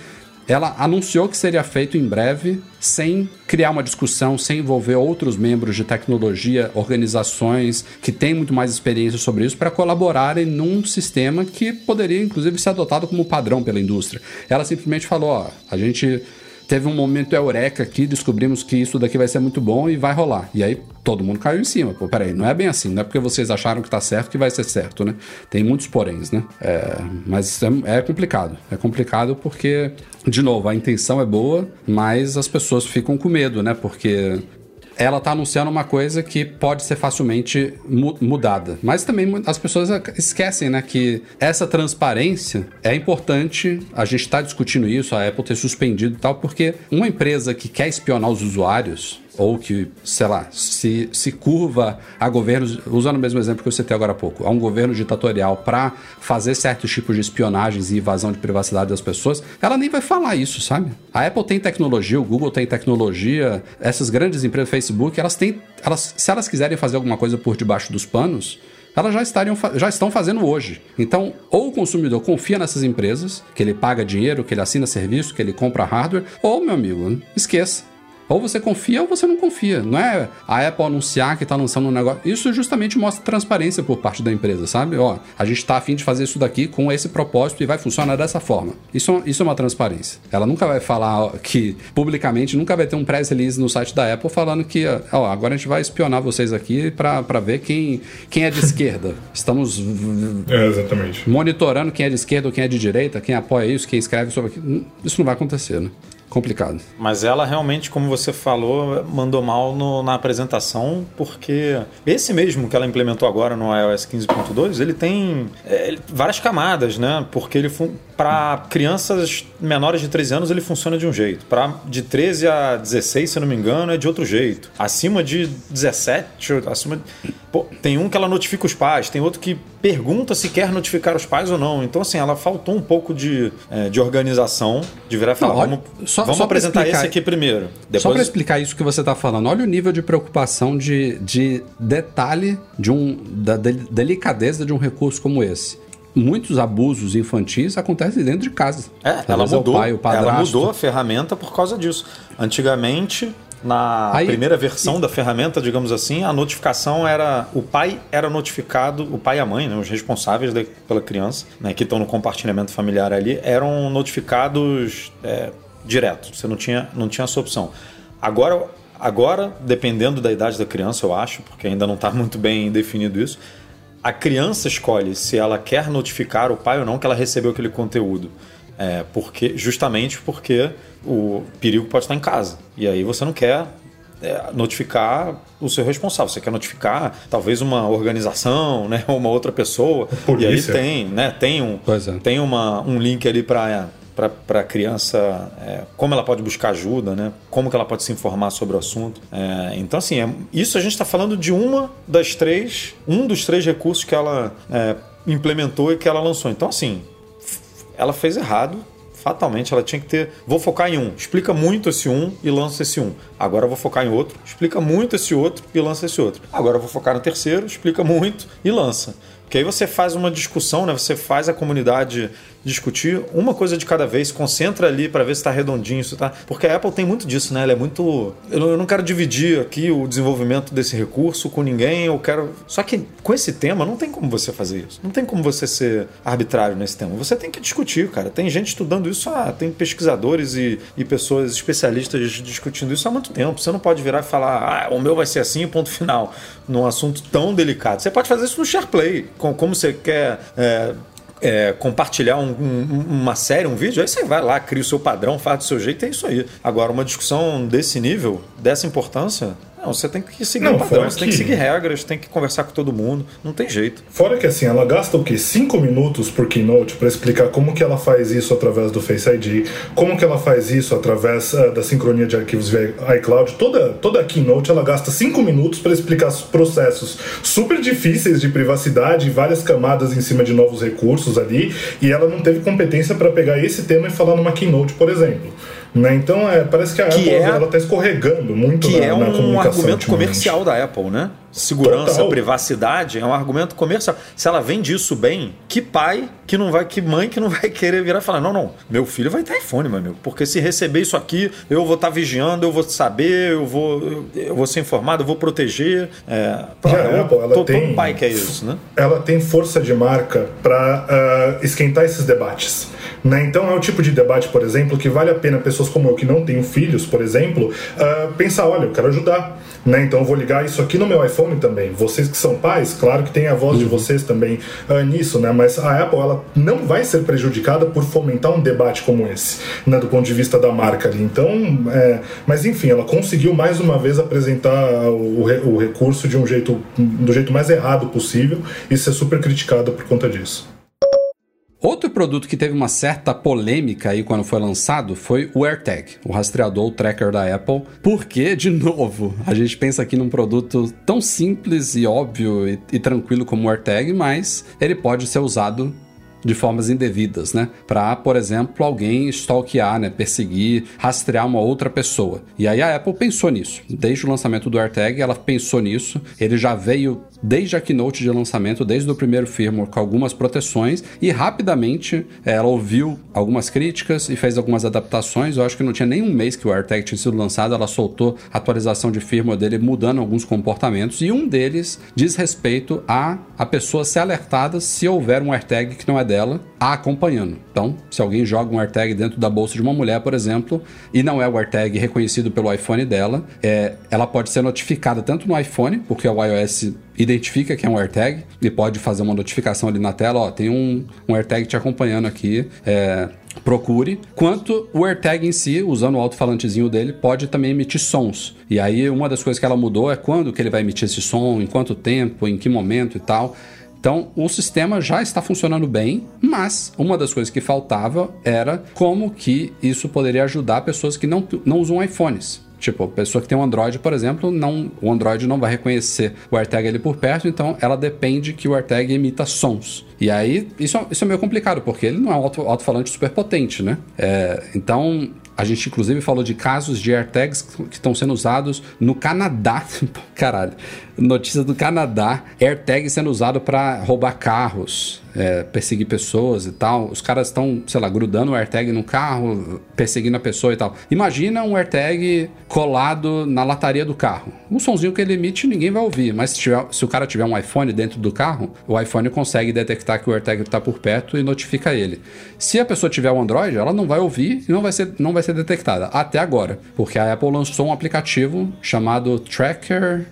[SPEAKER 3] ela anunciou que seria feito em breve, sem criar uma discussão, sem envolver outros membros de tecnologia, organizações que têm muito mais experiência sobre isso, para colaborarem num sistema que poderia, inclusive, ser adotado como padrão pela indústria. Ela simplesmente falou: ó, a gente teve um momento eureka aqui, descobrimos que isso daqui vai ser muito bom e vai rolar. E aí todo mundo caiu em cima. Pô, peraí, não é bem assim, não é porque vocês acharam que tá certo que vai ser certo, né? Tem muitos poréns, né? É, mas é, é complicado. É complicado porque, de novo, a intenção é boa, mas as pessoas ficam com medo, né? Porque ela está anunciando uma coisa que pode ser facilmente mu mudada. Mas também as pessoas esquecem, né, que essa transparência é importante. A gente está discutindo isso, a Apple ter suspendido e tal, porque uma empresa que quer espionar os usuários ou que, sei lá, se, se curva a governos, usando o mesmo exemplo que eu citei agora há pouco, a um governo ditatorial para fazer certos tipos de espionagens e invasão de privacidade das pessoas, ela nem vai falar isso, sabe? A Apple tem tecnologia, o Google tem tecnologia, essas grandes empresas, Facebook, elas têm, elas, se elas quiserem fazer alguma coisa por debaixo dos panos, elas já, estariam, já estão fazendo hoje. Então, ou o consumidor confia nessas empresas, que ele paga dinheiro, que ele assina serviço, que ele compra hardware, ou, meu amigo, esqueça ou você confia ou você não confia. Não é a Apple anunciar que está lançando um negócio. Isso justamente mostra transparência por parte da empresa, sabe? Ó, a gente está afim de fazer isso daqui com esse propósito e vai funcionar dessa forma. Isso, isso é uma transparência. Ela nunca vai falar que, publicamente, nunca vai ter um press release no site da Apple falando que, ó, agora a gente vai espionar vocês aqui para ver quem, quem é de esquerda. [laughs] Estamos
[SPEAKER 5] é, exatamente.
[SPEAKER 3] monitorando quem é de esquerda ou quem é de direita, quem apoia isso, quem escreve sobre aquilo. Isso não vai acontecer, né? Complicado.
[SPEAKER 4] Mas ela realmente, como você falou, mandou mal no, na apresentação, porque esse mesmo que ela implementou agora no iOS 15.2, ele tem é, várias camadas, né? Porque ele para crianças menores de 13 anos ele funciona de um jeito, para de 13 a 16, se não me engano, é de outro jeito. Acima de 17, acima de... Pô, tem um que ela notifica os pais, tem outro que pergunta se quer notificar os pais ou não. Então, assim, ela faltou um pouco de, é, de organização, de virar e falar, não, olha, vamos, só, vamos só apresentar explicar, esse aqui primeiro.
[SPEAKER 3] Depois... Só para explicar isso que você está falando, olha o nível de preocupação, de, de detalhe, de um, da delicadeza de um recurso como esse muitos abusos infantis acontecem dentro de casa.
[SPEAKER 4] É, ela mudou, é o pai, o ela mudou a ferramenta por causa disso. Antigamente, na Aí, primeira versão e... da ferramenta, digamos assim, a notificação era. O pai era notificado, o pai e a mãe, né, os responsáveis de, pela criança, né, que estão no compartilhamento familiar ali, eram notificados é, direto. Você não tinha, não tinha essa opção. Agora, agora, dependendo da idade da criança, eu acho, porque ainda não está muito bem definido isso, a criança escolhe se ela quer notificar o pai ou não que ela recebeu aquele conteúdo. É, porque, justamente porque o perigo pode estar em casa. E aí você não quer é, notificar o seu responsável. Você quer notificar talvez uma organização, né, ou [laughs] uma outra pessoa. E aí tem, né, tem um, é. tem uma, um link ali para para a criança é, como ela pode buscar ajuda, né? como que ela pode se informar sobre o assunto. É, então, assim, é, isso a gente está falando de uma das três, um dos três recursos que ela é, implementou e que ela lançou. Então, assim, ela fez errado, fatalmente ela tinha que ter. Vou focar em um, explica muito esse um e lança esse um. Agora vou focar em outro, explica muito esse outro e lança esse outro. Agora vou focar no terceiro, explica muito e lança. Porque aí você faz uma discussão, né? Você faz a comunidade discutir uma coisa de cada vez, concentra ali para ver se está redondinho, se tá. Porque a Apple tem muito disso, né? Ela é muito. Eu não quero dividir aqui o desenvolvimento desse recurso com ninguém, eu quero. Só que com esse tema não tem como você fazer isso. Não tem como você ser arbitrário nesse tema. Você tem que discutir, cara. Tem gente estudando isso, ah, tem pesquisadores e, e pessoas especialistas discutindo isso há muito tempo. Você não pode virar e falar, ah, o meu vai ser assim, ponto final, num assunto tão delicado. Você pode fazer isso no SharePlay, com, como você quer. É, é, compartilhar um, um, uma série, um vídeo, aí você vai lá, cria o seu padrão, faz do seu jeito, é isso aí. Agora, uma discussão desse nível, dessa importância, não, você tem que seguir não, um padrão, você que... tem que seguir regras, tem que conversar com todo mundo, não tem jeito.
[SPEAKER 5] Fora que assim, ela gasta o quê? Cinco minutos por keynote para explicar como que ela faz isso através do Face ID, como que ela faz isso através uh, da sincronia de arquivos via iCloud. Toda, toda a keynote ela gasta cinco minutos para explicar os processos super difíceis de privacidade, várias camadas em cima de novos recursos ali, e ela não teve competência para pegar esse tema e falar numa keynote, por exemplo. Né? Então é, parece que a que Apple é, ela está escorregando muito
[SPEAKER 4] que
[SPEAKER 5] na,
[SPEAKER 4] é um argumento comercial da Apple, né? Segurança,
[SPEAKER 5] Total.
[SPEAKER 4] privacidade, é um argumento comercial. Se ela vende isso bem, que pai que não vai, que mãe que não vai querer virar e falar: não, não, meu filho vai ter iPhone, meu amigo. Porque se receber isso aqui, eu vou estar vigiando, eu vou saber, eu vou, eu, vou ser informado, eu vou proteger. É,
[SPEAKER 5] Já a Apple, ela
[SPEAKER 4] todo,
[SPEAKER 5] tem-
[SPEAKER 4] todo pai quer isso, né?
[SPEAKER 5] ela tem força de marca para esquentar esses debates. Né? Então é o tipo de debate, por exemplo, que vale a pena pessoas como eu que não tenho filhos, por exemplo, ah, pensar, olha, eu quero ajudar. Né? Então eu vou ligar isso aqui no meu iPhone também. Vocês que são pais, claro que tem a voz de vocês também ah, nisso, né? Mas a Apple ela não vai ser prejudicada por fomentar um debate como esse, né? Do ponto de vista da marca ali. Então, é, mas enfim, ela conseguiu mais uma vez apresentar o, o recurso de um jeito do jeito mais errado possível e ser super criticada por conta disso.
[SPEAKER 3] Outro produto que teve uma certa polêmica aí quando foi lançado foi o AirTag, o rastreador, o tracker da Apple. Porque, de novo, a gente pensa aqui num produto tão simples e óbvio e, e tranquilo como o AirTag, mas ele pode ser usado de formas indevidas, né? Para, por exemplo, alguém stalkear, né? Perseguir, rastrear uma outra pessoa. E aí a Apple pensou nisso. Desde o lançamento do AirTag, ela pensou nisso. Ele já veio desde a keynote de lançamento, desde o primeiro firmware, com algumas proteções e rapidamente ela ouviu algumas críticas e fez algumas adaptações. Eu acho que não tinha nem um mês que o AirTag tinha sido lançado, ela soltou a atualização de firmware dele mudando alguns comportamentos e um deles diz respeito a a pessoa ser alertada se houver um AirTag que não é dela a acompanhando. Então, se alguém joga um AirTag dentro da bolsa de uma mulher, por exemplo, e não é o AirTag reconhecido pelo iPhone dela, é, ela pode ser notificada tanto no iPhone, porque o iOS identifica que é um AirTag e pode fazer uma notificação ali na tela, ó, tem um, um AirTag te acompanhando aqui, é, procure, quanto o AirTag em si, usando o alto-falantezinho dele, pode também emitir sons. E aí uma das coisas que ela mudou é quando que ele vai emitir esse som, em quanto tempo, em que momento e tal. Então, o sistema já está funcionando bem, mas uma das coisas que faltava era como que isso poderia ajudar pessoas que não, não usam iPhones. Tipo, pessoa que tem um Android, por exemplo, não, o Android não vai reconhecer o AirTag ali por perto, então ela depende que o AirTag emita sons. E aí, isso, é- isso é meio complicado, porque ele não é um alto- alto-falante super potente, né? É, então, a gente inclusive falou de casos de AirTags que estão sendo usados no Canadá. [laughs] Caralho. Notícia do Canadá. AirTag sendo usado para roubar carros, é, perseguir pessoas e tal. Os caras estão, sei lá, grudando o AirTag no carro, perseguindo a pessoa e tal. Imagina um AirTag colado na lataria do carro. Um sonzinho que ele emite ninguém vai ouvir, mas se, tiver- se o cara tiver um iPhone dentro do carro, o iPhone consegue detectar que o AirTag está por perto e notifica ele. Se a pessoa tiver um Android, ela não vai ouvir e não vai ser, não vai ser detectada. Até agora. Porque a Apple lançou um aplicativo chamado Tracker.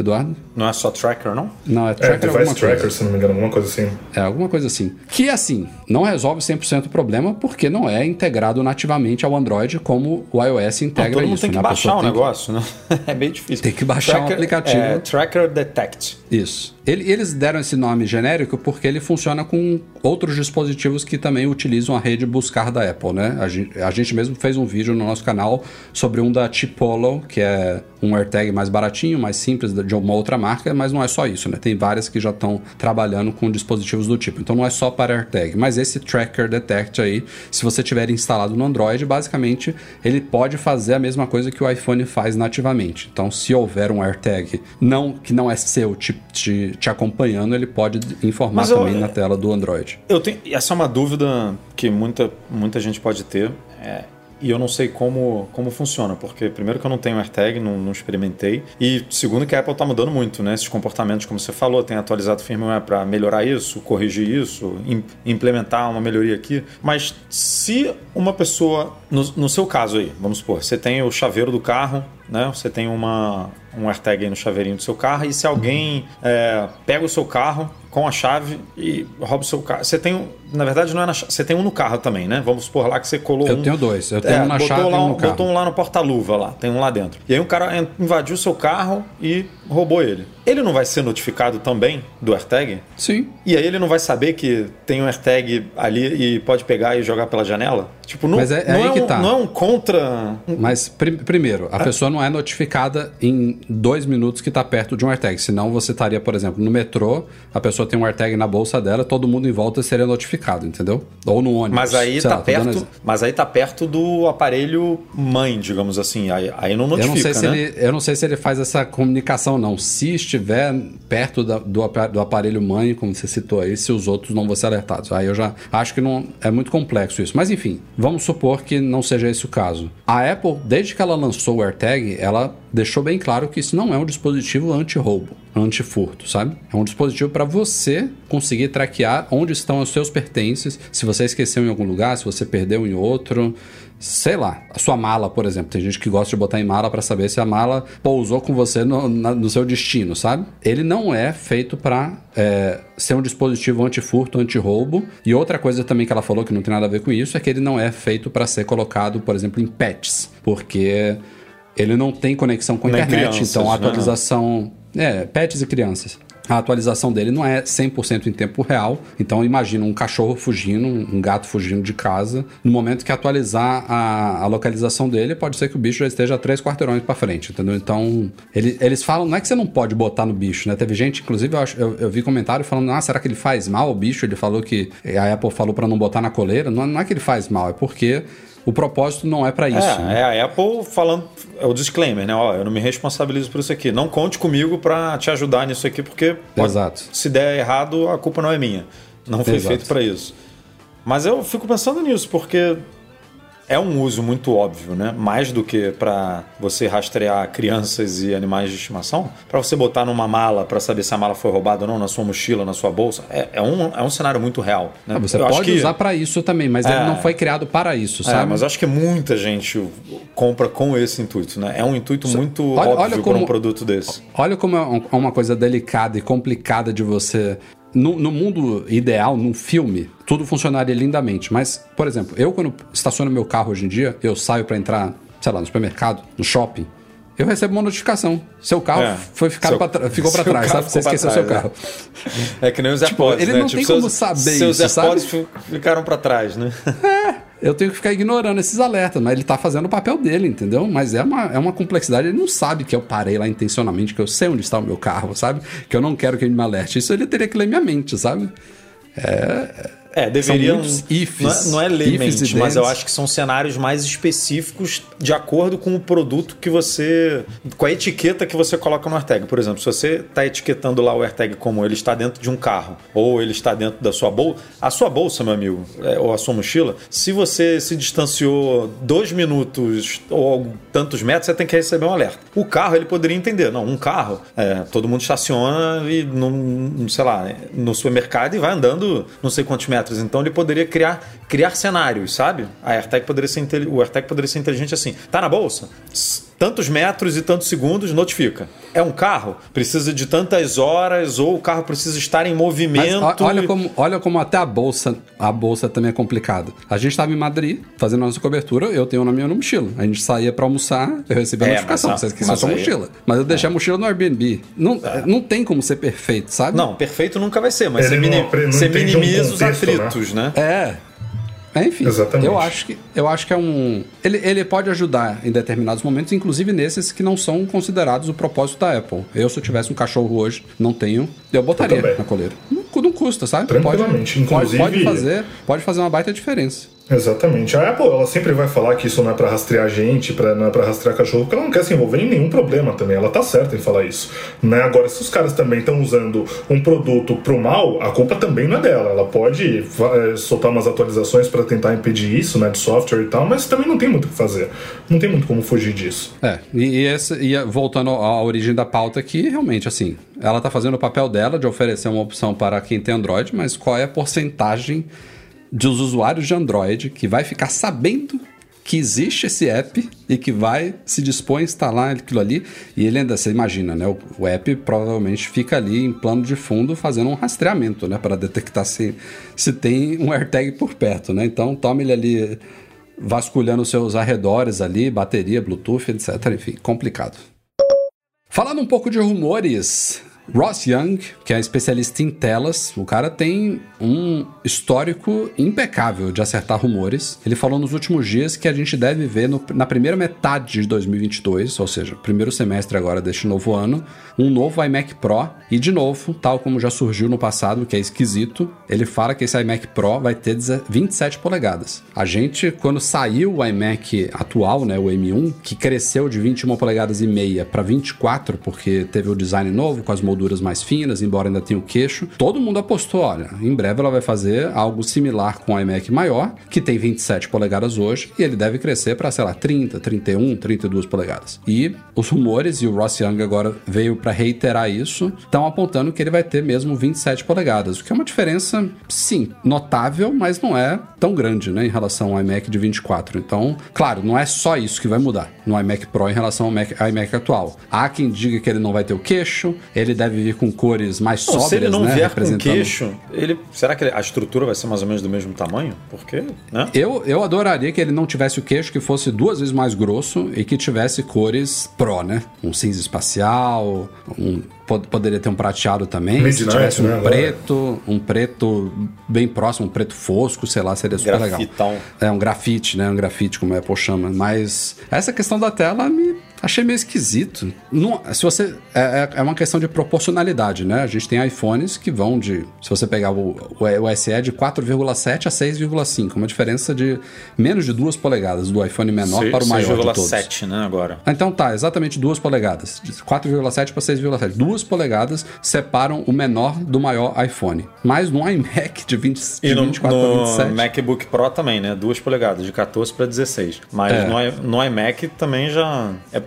[SPEAKER 3] Eduardo?
[SPEAKER 4] Não é só tracker, não?
[SPEAKER 3] Não, é
[SPEAKER 5] É,
[SPEAKER 3] Tracker alguma
[SPEAKER 5] Device Tracker,
[SPEAKER 3] coisa.
[SPEAKER 5] se não me engano, alguma coisa assim.
[SPEAKER 3] É, alguma coisa assim. Que, assim, não resolve 100% o problema porque não é integrado nativamente ao Android como o iOS
[SPEAKER 4] Não,
[SPEAKER 3] integra
[SPEAKER 4] todo mundo
[SPEAKER 3] isso.
[SPEAKER 4] tem que
[SPEAKER 3] né?
[SPEAKER 4] Baixar o
[SPEAKER 3] tem que-
[SPEAKER 4] negócio, né? [laughs] É bem difícil.
[SPEAKER 3] Tem que baixar um aplicativo.
[SPEAKER 4] É, tracker Detect.
[SPEAKER 3] Isso. Ele- eles deram esse nome genérico porque ele funciona com outros dispositivos que também utilizam a rede buscar da Apple, né? A gente, a gente mesmo fez um vídeo no nosso canal sobre um da Chipolo, que é um AirTag mais baratinho, mais simples de uma outra marca, mas não é só isso, né? Tem várias que já estão trabalhando com dispositivos do tipo. Então não é só para AirTag, mas esse Tracker Detect aí, se você tiver instalado no Android, basicamente ele pode fazer a mesma coisa que o iPhone faz nativamente. Então, se houver um AirTag não, que não é seu te, te acompanhando, ele pode informar
[SPEAKER 4] Mas eu-
[SPEAKER 3] também na tela do Android.
[SPEAKER 4] Eu tenho, essa é uma dúvida que muita, muita gente pode ter. é, e eu não sei como, como funciona, porque primeiro que eu não tenho AirTag, não, não experimentei. E segundo que a Apple está mudando muito, né? Esses comportamentos, como você falou, tem atualizado o firmware para melhorar isso, corrigir isso, im- implementar uma melhoria aqui. Mas se uma pessoa, no, no seu caso aí, vamos supor, você tem o chaveiro do carro, né? Você tem uma, um AirTag aí no chaveirinho do seu carro, e se alguém é, pega o seu carro com a chave e rouba o seu carro. Você tem, um- na verdade, não é na chave, você tem um no carro também, né? Vamos supor lá que você colou
[SPEAKER 3] Eu
[SPEAKER 4] um.
[SPEAKER 3] tenho dois, eu tenho um na
[SPEAKER 4] botou
[SPEAKER 3] chave e
[SPEAKER 4] lá,
[SPEAKER 3] um no carro.
[SPEAKER 4] Botou um lá no porta-luva lá, tem um lá dentro. E aí um cara invadiu o seu carro e roubou ele. Ele não vai ser notificado também do AirTag?
[SPEAKER 3] Sim.
[SPEAKER 4] E aí ele não vai saber que tem um AirTag ali e pode pegar e jogar pela janela? Tipo, não,
[SPEAKER 3] Mas é- é
[SPEAKER 4] não
[SPEAKER 3] aí
[SPEAKER 4] é
[SPEAKER 3] que
[SPEAKER 4] um,
[SPEAKER 3] tá.
[SPEAKER 4] não é um contra.
[SPEAKER 3] Mas, pri- primeiro, a pessoa não é notificada em dois minutos que está perto de um AirTag. Senão você estaria, por exemplo, no metrô, a pessoa tem um AirTag na bolsa dela, todo mundo em volta seria notificado, entendeu? Ou no ônibus.
[SPEAKER 4] Mas aí tá
[SPEAKER 3] dando
[SPEAKER 4] perto. Mas aí tá perto do aparelho mãe, digamos assim. Aí, aí não notifica,
[SPEAKER 3] Eu não, sei se
[SPEAKER 4] né?
[SPEAKER 3] ele, eu não sei se ele faz essa comunicação, não. Se estiver perto da- do, do aparelho mãe, como você citou aí, se os outros não vão ser alertados. Aí eu já acho que não é muito complexo isso. Mas enfim, vamos supor que não seja esse o caso. A Apple, desde que ela lançou o AirTag, ela deixou bem claro que isso não é um dispositivo anti-roubo, anti-furto, sabe? É um dispositivo para você conseguir traquear onde estão os seus pertences, se você esqueceu em algum lugar, se você perdeu em outro, sei lá, a sua mala, por exemplo. Tem gente que gosta de botar em mala para saber se a mala pousou com você no, na- no seu destino, sabe? Ele não é feito para ser um dispositivo anti-furto, anti-roubo. E outra coisa também que ela falou que não tem nada a ver com isso é que ele não é feito para ser colocado, por exemplo, em pets, porque ele não tem conexão com a internet,
[SPEAKER 4] crianças,
[SPEAKER 3] então a
[SPEAKER 4] né?
[SPEAKER 3] atualização. É, pets e crianças. A atualização dele não é 100% em tempo real. Então imagina um cachorro fugindo, um gato fugindo de casa. No momento que atualizar a, a localização dele, pode ser que o bicho já esteja três quarteirões para frente, entendeu? Então ele- eles falam, não é que você não pode botar no bicho, né? Teve gente, inclusive eu, acho- eu- eu vi comentário falando, ah, será que ele faz mal o bicho? Ele falou que a Apple falou para não botar na coleira. Não, não é que ele faz mal, é porque o propósito não é para isso.
[SPEAKER 4] É,
[SPEAKER 3] né?
[SPEAKER 4] é a Apple falando, é o disclaimer, né? Ó, eu não me responsabilizo por isso aqui. Não conte comigo para te ajudar nisso aqui, porque pode-
[SPEAKER 3] Exato.
[SPEAKER 4] se der errado, a culpa não é minha. Não foi
[SPEAKER 3] Exato.
[SPEAKER 4] feito para isso. Mas eu fico pensando nisso, porque é um uso muito óbvio, né? Mais do que para você rastrear crianças e animais de estimação, para você botar numa mala para saber se a mala foi roubada ou não, na sua mochila, na sua bolsa, é, é um, é um cenário muito real. Né?
[SPEAKER 3] Ah, você
[SPEAKER 4] Eu
[SPEAKER 3] pode
[SPEAKER 4] que-
[SPEAKER 3] usar para isso também, mas
[SPEAKER 4] É.
[SPEAKER 3] ele não foi criado para isso,
[SPEAKER 4] É,
[SPEAKER 3] sabe?
[SPEAKER 4] mas eu acho que muita gente compra com esse intuito, né? É um intuito muito
[SPEAKER 3] olha-
[SPEAKER 4] óbvio
[SPEAKER 3] olha
[SPEAKER 4] para
[SPEAKER 3] como-
[SPEAKER 4] um produto desse.
[SPEAKER 3] Olha como é é uma coisa delicada e complicada de você. No, no mundo ideal, num filme, tudo funcionaria lindamente. Mas, por exemplo, eu quando estaciono meu carro hoje em dia, eu saio para entrar, sei lá, no supermercado, no shopping, eu recebo uma notificação. Seu carro
[SPEAKER 4] É.
[SPEAKER 3] foi ficado
[SPEAKER 4] Seu-
[SPEAKER 3] pra tra- ficou para
[SPEAKER 4] seu
[SPEAKER 3] trás, sabe? Você esqueceu seu
[SPEAKER 4] trás,
[SPEAKER 3] carro.
[SPEAKER 4] É que nem os
[SPEAKER 3] Tipo,
[SPEAKER 4] AirPods,
[SPEAKER 3] ele
[SPEAKER 4] né?
[SPEAKER 3] não tem como saber
[SPEAKER 4] seus
[SPEAKER 3] isso,
[SPEAKER 4] AirPods
[SPEAKER 3] sabe?
[SPEAKER 4] fi- ficaram para trás, né? [laughs]
[SPEAKER 3] Eu tenho que ficar ignorando esses alertas, mas ele tá fazendo o papel dele, entendeu? Mas é uma, é uma complexidade. Ele não sabe que eu parei lá intencionalmente, que eu sei onde está o meu carro, sabe? Que eu não quero que ele me alerte. Isso ele teria que ler minha mente, sabe?
[SPEAKER 4] É, deveriam.
[SPEAKER 3] muitos ifs.
[SPEAKER 4] Não é, não é ler
[SPEAKER 3] Ifs
[SPEAKER 4] mente,
[SPEAKER 3] e
[SPEAKER 4] mas eu acho que são cenários mais específicos de acordo com o produto que você. com a etiqueta que você coloca no AirTag. Por exemplo, se você está etiquetando lá o AirTag como ele está dentro de um carro ou ele está dentro da sua bolsa, a sua bolsa, meu amigo, é, ou a sua mochila, se você se distanciou dois minutos ou tantos metros, você tem que receber um alerta. O carro, ele poderia entender. Não, um carro, é, todo mundo estaciona e, num, sei lá, no supermercado e vai andando não sei quantos metros. Então ele poderia criar, criar cenários, sabe? A AirTag poderia ser, o AirTag poderia ser inteligente assim. Tá na bolsa? Tantos metros e tantos segundos, notifica. É um carro? Precisa de tantas horas ou o carro precisa estar em
[SPEAKER 3] Mas
[SPEAKER 4] movimento.
[SPEAKER 3] o- olha
[SPEAKER 4] e-
[SPEAKER 3] como, olha como até a bolsa, a bolsa também é complicada. A gente estava em Madrid fazendo a nossa cobertura, eu tenho na minha mochila. A gente saía pra almoçar, eu recebi a
[SPEAKER 4] É,
[SPEAKER 3] notificação,
[SPEAKER 4] mas a-
[SPEAKER 3] você esqueceu
[SPEAKER 4] mas
[SPEAKER 3] sua
[SPEAKER 4] aí- É.
[SPEAKER 3] mochila. Mas eu deixei a mochila no Airbnb. Não, não tem como ser perfeito, sabe?
[SPEAKER 4] Não, perfeito nunca vai ser, mas
[SPEAKER 5] Ele
[SPEAKER 4] você,
[SPEAKER 5] não
[SPEAKER 4] mini-
[SPEAKER 5] apre- não
[SPEAKER 4] você
[SPEAKER 5] entende um
[SPEAKER 4] minimiza os
[SPEAKER 5] contexto, né?
[SPEAKER 4] atritos, né?
[SPEAKER 3] É. É, Enfim,
[SPEAKER 5] Exatamente.
[SPEAKER 3] eu acho que eu acho que é um ele, ele pode ajudar em determinados momentos, inclusive nesses que não são considerados o propósito da Apple. Eu se eu tivesse um cachorro hoje, não tenho, eu botaria
[SPEAKER 5] Eu
[SPEAKER 3] na coleira. Não, não custa, sabe?
[SPEAKER 5] Tranquilamente.
[SPEAKER 3] Pode, pode, pode
[SPEAKER 5] Inclusive-
[SPEAKER 3] fazer, pode fazer uma baita diferença.
[SPEAKER 5] Exatamente. A Apple ela sempre vai falar que isso não é pra rastrear gente, pra, não é pra rastrear cachorro, porque ela não quer se envolver em nenhum problema também. Ela tá certa em falar isso. Né? Agora, se os caras também estão usando um produto pro mal, a culpa também não é dela. Ela pode eh, soltar umas atualizações pra tentar impedir isso, né, de software e tal, mas também não tem muito o que fazer. Não tem muito como fugir disso.
[SPEAKER 3] É, e, e, esse, e voltando à origem da pauta aqui, realmente, assim, ela tá fazendo o papel dela de oferecer uma opção para quem tem Android, mas qual é a porcentagem dos usuários de Android que vai ficar sabendo que existe esse app e que vai se dispor a instalar aquilo ali. E ele ainda, você imagina, né? O, o app provavelmente fica ali em plano de fundo fazendo um rastreamento, né? Para detectar se, se tem um AirTag por perto, né? Então tome ele ali vasculhando seus arredores ali, bateria, Bluetooth, etc. Enfim, complicado. Falando um pouco de rumores, Ross Young, que é especialista em telas, o cara tem um histórico impecável de acertar rumores. Ele falou nos últimos dias que a gente deve ver no, na primeira metade de 2022, ou seja, primeiro semestre agora deste novo ano, um novo iMac Pro. E de novo, tal como já surgiu no passado, que é esquisito, ele fala que esse iMac Pro vai ter 27 polegadas. A gente, quando saiu o iMac atual, né, o M1, que cresceu de 21 polegadas e meia para 24, porque teve o design novo com as molduras mais finas, embora ainda tenha o queixo, todo mundo apostou, olha, em breve ela vai fazer algo similar com o iMac maior, que tem 27 polegadas hoje, e ele deve crescer para, sei lá, 30, 31, 32 polegadas. E os rumores, e o Ross Young agora veio para reiterar isso, estão apontando que ele vai ter mesmo 27 polegadas, o que é uma diferença, sim, notável, mas não é tão grande, né, em relação ao iMac de 24. Então, claro, não é só isso que vai mudar no iMac Pro em relação ao Mac, iMac atual. Há quem diga que ele não vai ter o queixo, ele deve vir com cores mais
[SPEAKER 4] Não,
[SPEAKER 3] sóbrias,
[SPEAKER 4] se ele não
[SPEAKER 3] né,
[SPEAKER 4] vier com queixo, ele, será que a estrutura vai ser mais ou menos do mesmo tamanho? Porque, né?
[SPEAKER 3] Eu, eu adoraria que ele não tivesse o queixo, que fosse duas vezes mais grosso e que tivesse cores Pro, né? Um cinza espacial, um pod- poderia ter um prateado também.
[SPEAKER 5] Midnight,
[SPEAKER 3] se tivesse um
[SPEAKER 5] né, agora.
[SPEAKER 3] preto, um preto bem próximo, um preto fosco, sei lá, seria super
[SPEAKER 4] Grafitão.
[SPEAKER 3] legal. É um grafite, né? Um grafite, como a Apple chama. Mas essa questão da tela me achei meio esquisito. Não, se você é, é- é uma questão de proporcionalidade, né? A gente tem iPhones que vão de, se você pegar o, o, o SE de 4,7 a 6,5, uma diferença de menos de 2 polegadas do iPhone menor para o maior de todos.
[SPEAKER 4] 6,7, né, agora.
[SPEAKER 3] Então tá, exatamente 2 polegadas. De 4,7 para 6,7. 2 polegadas separam o menor do maior iPhone. Mas no iMac de, 20, de
[SPEAKER 4] E no,
[SPEAKER 3] 24 para
[SPEAKER 4] no
[SPEAKER 3] 27.
[SPEAKER 4] MacBook Pro também, né? Duas polegadas, de 14 para 16. Mas
[SPEAKER 3] É.
[SPEAKER 4] no, no iMac também já. É,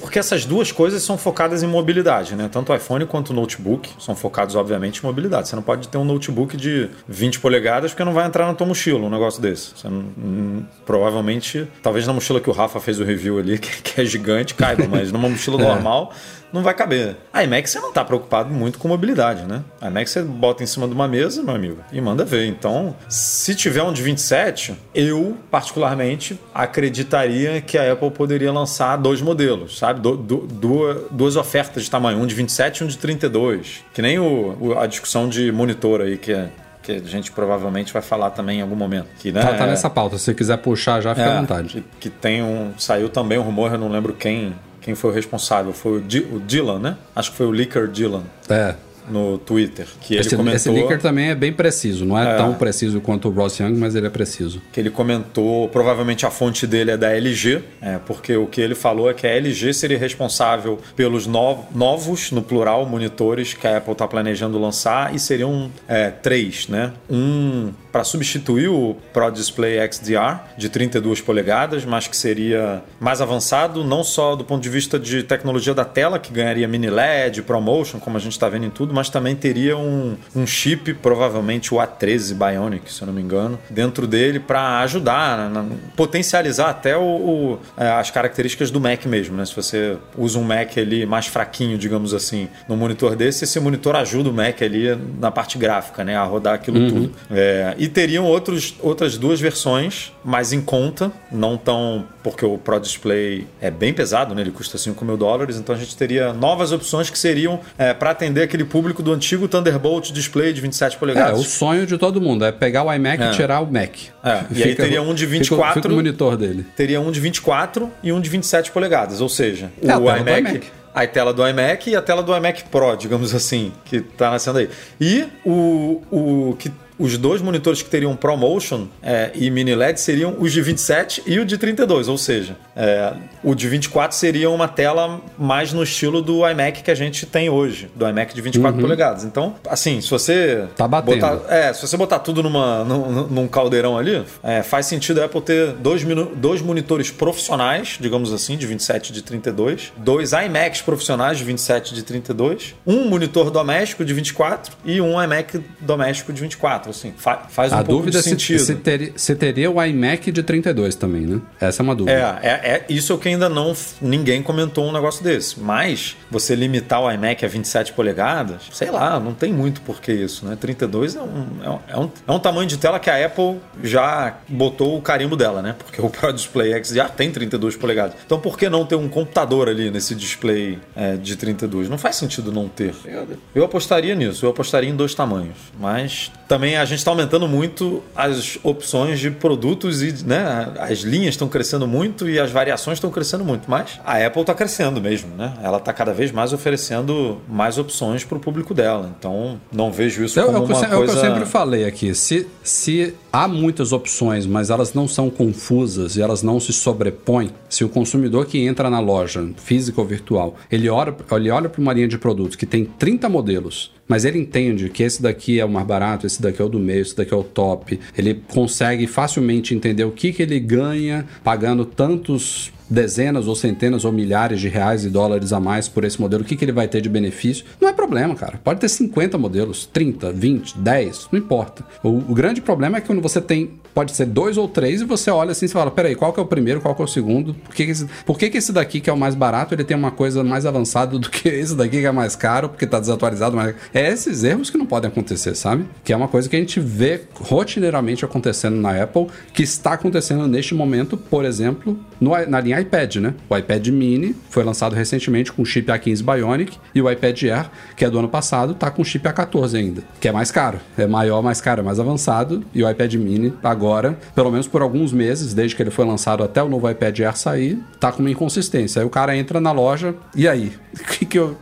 [SPEAKER 4] porque essas duas coisas são focadas em mobilidade, né? Tanto o iPhone quanto o notebook são focados, obviamente, em mobilidade. Você não pode ter um notebook de 20 polegadas porque não vai entrar na tua mochila um negócio desse. Você não- hum, provavelmente, talvez na mochila que o Rafa fez o review ali, [laughs] que, que é gigante, caiba, mas numa mochila normal não vai caber. A iMac você não tá preocupado muito com mobilidade, né? A iMac você bota em cima de uma mesa, meu amigo, e manda ver. Então, se tiver um de 27, eu, particularmente, acreditaria que a Apple poderia lançar dois modelos, sabe? Du- du- duas, duas ofertas de tamanho, um de 27 e um de 32. Que nem o, o- a discussão de monitor aí, que é. Que a gente provavelmente vai falar também em algum momento. Que, né,
[SPEAKER 3] Tá, tá
[SPEAKER 4] é-
[SPEAKER 3] nessa pauta. Se você quiser puxar já, fica
[SPEAKER 4] é,
[SPEAKER 3] à vontade.
[SPEAKER 4] Que, que tem um. Saiu também um rumor, eu não lembro quem, quem foi o responsável. Foi o, Di- o Dylan, né? Acho que foi o Licker Dylan
[SPEAKER 3] É.
[SPEAKER 4] no Twitter. Que ele
[SPEAKER 3] Esse,
[SPEAKER 4] comentou.
[SPEAKER 3] esse leaker também é bem preciso. Não é,
[SPEAKER 4] É.
[SPEAKER 3] tão preciso quanto o Ross Young, mas ele é preciso.
[SPEAKER 4] que ele comentou, provavelmente a fonte dele é da LG, é, porque o que ele falou é que a LG seria responsável pelos no- novos, no plural, monitores que a Apple está planejando lançar e seriam é, três, né? Um para substituir o Pro Display XDR de 32 polegadas, mas que seria mais avançado, não só do ponto de vista de tecnologia da tela, que ganharia mini LED, ProMotion, como a gente está vendo em tudo, mas também teria um, um chip, provavelmente o A13 Bionic, se eu não me engano, dentro dele para ajudar, na- potencializar até o, o- é, as características do Mac mesmo, né? Se você usa um Mac ali mais fraquinho, digamos assim, no monitor desse, esse monitor ajuda o Mac ali na parte gráfica, né? A rodar aquilo tudo. É, e teriam outros, outras duas versões mais em conta, não tão. Porque o Pro Display é bem pesado, né? Ele custa 5 mil dólares, então a gente teria novas opções que seriam para atender aquele público do antigo Thunderbolt Display de 27
[SPEAKER 3] É,
[SPEAKER 4] polegadas.
[SPEAKER 3] o sonho de todo mundo é pegar o iMac
[SPEAKER 4] É.
[SPEAKER 3] e tirar o Mac.
[SPEAKER 4] É, e aí teria um de
[SPEAKER 3] fica-
[SPEAKER 4] 24.
[SPEAKER 3] Fica, o monitor dele.
[SPEAKER 4] teria um de 24 e um de 27 polegadas, ou seja,
[SPEAKER 3] É a
[SPEAKER 4] o
[SPEAKER 3] tela do
[SPEAKER 4] iMac,
[SPEAKER 3] iMac.
[SPEAKER 4] a tela do iMac e a tela do iMac Pro, digamos assim, que está nascendo aí. E o, o que os dois monitores que teriam ProMotion é, e Mini LED seriam os de 27 e o de 32, ou seja, é, o de 24 seria uma tela mais no estilo do iMac que a gente tem hoje, do iMac de 24 polegadas. Então, assim, se você
[SPEAKER 3] Uhum. Tá batendo.
[SPEAKER 4] botar é, se você botar tudo numa, num, num caldeirão ali, é, faz sentido a Apple ter dois, dois monitores profissionais, digamos assim, de 27 e de 32, dois iMacs profissionais de 27 e de 32, um monitor doméstico de 24 e um iMac doméstico de 24. Assim, fa faz um
[SPEAKER 3] A
[SPEAKER 4] pouco
[SPEAKER 3] dúvida é
[SPEAKER 4] de
[SPEAKER 3] se,
[SPEAKER 4] sentido.
[SPEAKER 3] se, teria, se teria o iMac de 32 também, né? Essa é uma dúvida.
[SPEAKER 4] É, é, é isso que ainda não ninguém comentou um negócio desse. Mas você limitar o iMac a 27 polegadas, sei lá, não tem muito por que isso, né? 32 é um, é, um, é, um, é um tamanho de tela que a Apple já botou o carimbo dela, né? Porque o Pro Display XDR tem 32 polegadas. Então por que não ter um computador ali nesse display é, de 32? Não faz sentido não ter. Eu, eu apostaria nisso, eu apostaria em dois tamanhos. Mas também a gente está aumentando muito as opções de produtos e né, as linhas estão crescendo muito e as variações estão crescendo muito. Mas a Apple está crescendo mesmo, né? Ela está cada vez mais oferecendo mais opções para o público dela. Então não vejo isso
[SPEAKER 3] Eu-
[SPEAKER 4] como
[SPEAKER 3] eu,
[SPEAKER 4] uma
[SPEAKER 3] se- é o que
[SPEAKER 4] coisa.
[SPEAKER 3] eu sempre falei aqui. Se, se há muitas opções, mas elas não são confusas e elas não se sobrepõem, se o consumidor que entra na loja, física ou virtual, ele olha, ele olha para uma linha de produtos que tem 30 modelos, mas ele entende que esse daqui é o mais barato, esse daqui é o do meio, esse daqui é o top, ele consegue facilmente entender o que, que ele ganha pagando tantos dezenas ou centenas ou milhares de reais e dólares a mais por esse modelo, o que, que ele vai ter de benefício? Não é problema, cara. Pode ter 50 modelos, 30, 20, 10, não importa. O, o grande problema é que quando você tem, pode ser dois ou três, e você olha assim e fala: peraí, qual que é o primeiro, qual que é o segundo? Por que, que, esse, por que, que esse daqui, que é o mais barato, ele tem uma coisa mais avançada do que esse daqui que é mais caro, porque tá desatualizado? Mas é esses erros que não podem acontecer, sabe? Que é uma coisa que a gente vê rotineiramente acontecendo na Apple, que está acontecendo neste momento, por exemplo, no na linha iPad, né? O iPad mini foi lançado recentemente com chip A15 Bionic e o iPad Air, que é do ano passado, tá com chip A14 ainda, que é mais caro. É maior, mais caro, é mais avançado. E o iPad mini, agora, pelo menos por alguns meses, desde que ele foi lançado até o novo iPad Air sair, tá com uma inconsistência. Aí o cara entra na loja, e aí? [laughs] Que que eu...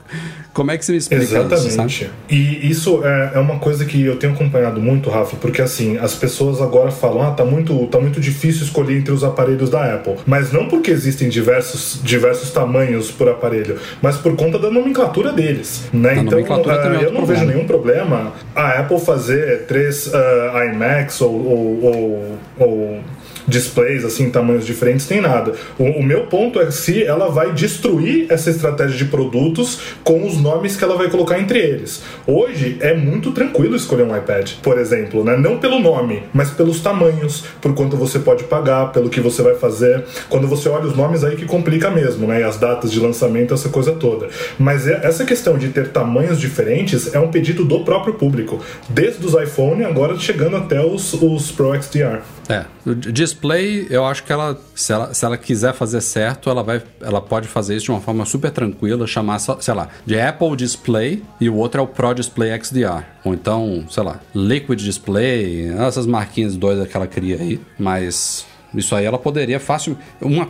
[SPEAKER 3] Como é que você me explica isso,
[SPEAKER 5] Exatamente.
[SPEAKER 3] sabe?
[SPEAKER 5] E isso é, é uma coisa que eu tenho acompanhado muito, Rafa, porque assim, as pessoas agora falam, ah, tá muito, tá muito difícil escolher entre os aparelhos da Apple. Mas não porque existem diversos, diversos tamanhos por aparelho, mas por conta da nomenclatura deles. Né?
[SPEAKER 3] A
[SPEAKER 5] Então,
[SPEAKER 3] é
[SPEAKER 5] eu não vejo
[SPEAKER 3] problema.
[SPEAKER 5] nenhum problema a Apple fazer três ah, iMacs ou, ou, ou- ou displays assim tamanhos diferentes tem nada. O, o meu ponto é se ela vai destruir essa estratégia de produtos com os nomes que ela vai colocar entre eles. Hoje é muito tranquilo escolher um iPad, por exemplo, né? não pelo nome, mas pelos tamanhos, por quanto você pode pagar, pelo que você vai fazer. Quando você olha os nomes aí que complica mesmo, né? E as datas de lançamento, essa coisa toda. Mas é- essa questão de ter tamanhos diferentes é um pedido do próprio público, desde os iPhone agora chegando até os, os Pro XDR.
[SPEAKER 3] É, o display, eu acho que ela se, ela, se ela quiser fazer certo, ela vai, ela pode fazer isso de uma forma super tranquila, chamar, sei lá, de Apple Display e o outro é o Pro Display XDR. Ou então, sei lá, Liquid Display, essas marquinhas doidas que ela cria aí, mas isso aí ela poderia fácil. Uma,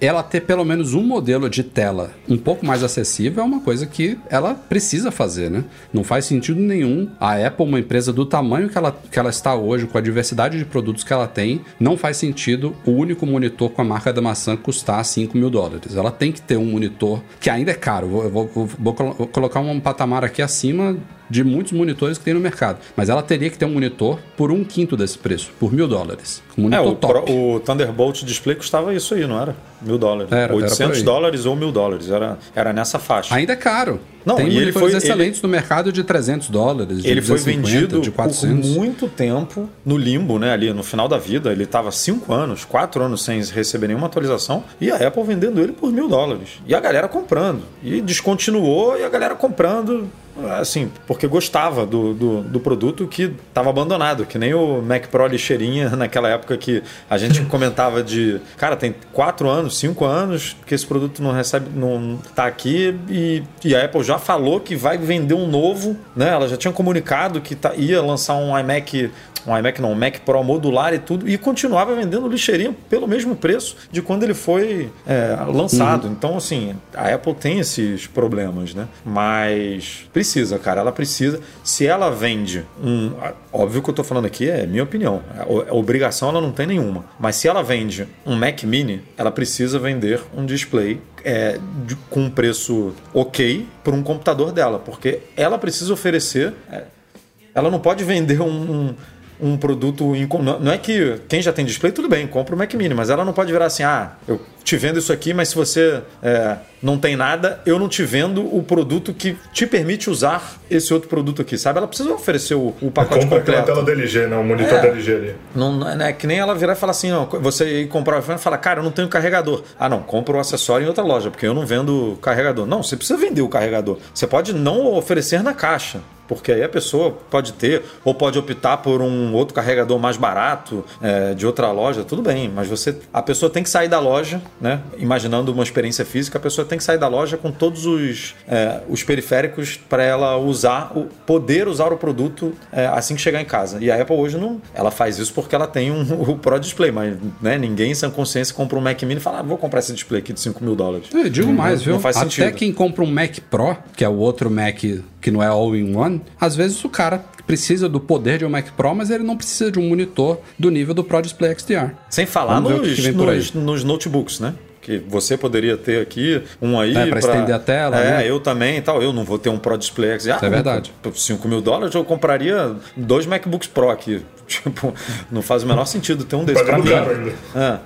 [SPEAKER 3] ela ter pelo menos um modelo de tela um pouco mais acessível é uma coisa que ela precisa fazer, né? Não faz sentido nenhum. A Apple, uma empresa do tamanho que ela, que ela está hoje, com a diversidade de produtos que ela tem, não faz sentido o único monitor com a marca da maçã custar 5 mil dólares. Ela tem que ter um monitor que ainda é caro. Vou, vou- vou- vou colocar um patamar aqui acima de muitos monitores que tem no mercado. Mas ela teria que ter um monitor por um quinto desse preço, por mil dólares. Um
[SPEAKER 4] É,
[SPEAKER 3] monitor
[SPEAKER 4] o,
[SPEAKER 3] top.
[SPEAKER 4] Pro- o Thunderbolt Display custava isso aí, não era? Mil dólares.
[SPEAKER 3] Era, era
[SPEAKER 4] 800
[SPEAKER 3] por aí.
[SPEAKER 4] dólares ou mil dólares. Era, era nessa faixa.
[SPEAKER 3] Ainda é caro.
[SPEAKER 4] Não,
[SPEAKER 3] Tem
[SPEAKER 4] e ele foi-
[SPEAKER 3] excelentes no mercado de 300 dólares, de
[SPEAKER 4] Ele foi
[SPEAKER 3] 250,
[SPEAKER 4] vendido
[SPEAKER 3] de
[SPEAKER 4] por
[SPEAKER 3] 400.
[SPEAKER 4] muito tempo no limbo, né? Ali no final da vida. Ele estava cinco anos, quatro anos sem receber nenhuma atualização. E a Apple vendendo ele por mil dólares. E a galera comprando. E descontinuou e a galera comprando. Assim, porque gostava do, do, do produto que estava abandonado, que nem o Mac Pro lixeirinha [laughs] naquela época que a gente [laughs] comentava de cara, tem quatro anos, cinco anos que esse produto não recebe, não tá aqui e, e a Apple já falou que vai vender um novo, né? Ela já tinha comunicado que tá- ia lançar um iMac, um iMac não, um Mac Pro modular e tudo, e continuava vendendo lixeirinha pelo mesmo preço de quando ele foi é, lançado. Então, assim, a Apple tem esses problemas, né? Mas precisa, cara, ela precisa. Se ela vende um. Óbvio que eu tô falando aqui é minha opinião. A a obrigação ela não tem nenhuma. Mas se ela vende um Mac Mini, ela precisa vender um display é, de- com um preço ok para um computador dela, porque ela precisa oferecer. é, ela não pode vender um, um, um produto. não é que quem já tem display, tudo bem, compra o Mac Mini, mas ela não pode virar assim: ah, eu te vendo isso aqui, mas se você é, não tem nada, eu não te vendo o produto que te permite usar esse outro produto aqui, sabe? Ela precisa oferecer o, o pacote
[SPEAKER 5] Compra aquela
[SPEAKER 4] completo.
[SPEAKER 5] tela da LG, né? O monitor
[SPEAKER 4] É.
[SPEAKER 5] da LG ali.
[SPEAKER 4] Não, não é que nem ela virar e falar assim, não, você ir comprar o iPhone e falar, cara, eu não tenho carregador. Ah, não, compra o acessório em outra loja, porque eu não vendo carregador. Não, você precisa vender o carregador. Você pode não oferecer na caixa. Porque aí a pessoa pode ter, ou pode optar por um outro carregador mais barato é, de outra loja, tudo bem, mas você. A pessoa tem que sair da loja, né? Imaginando uma experiência física, a pessoa tem que sair da loja com todos os, é, os periféricos para ela usar, o, poder usar o produto é, assim que chegar em casa. E a Apple hoje não. Ela faz isso porque ela tem um, [laughs] o Pro Display, mas né, ninguém sem consciência compra um Mac Mini e fala, ah, vou comprar esse display aqui de 5 mil dólares.
[SPEAKER 3] Eu digo mais, viu?
[SPEAKER 4] não faz
[SPEAKER 3] Até
[SPEAKER 4] sentido.
[SPEAKER 3] quem compra um Mac Pro, que é o outro Mac que não é all-in-one, às vezes o cara precisa do poder de um Mac Pro, mas ele não precisa de um monitor do nível do Pro Display XDR.
[SPEAKER 4] Sem falar nos, nos, nos notebooks, né? Que você poderia ter aqui, um aí.
[SPEAKER 3] É, pra estender a tela,
[SPEAKER 4] É,
[SPEAKER 3] né?
[SPEAKER 4] eu também e tal. Eu não vou ter um Pro Display XDR.
[SPEAKER 3] Isso é verdade.
[SPEAKER 4] Por 5 mil dólares eu compraria dois MacBooks Pro aqui. [laughs] Tipo, não faz o menor sentido ter um desses. Pra
[SPEAKER 5] Pagando
[SPEAKER 4] mim. É.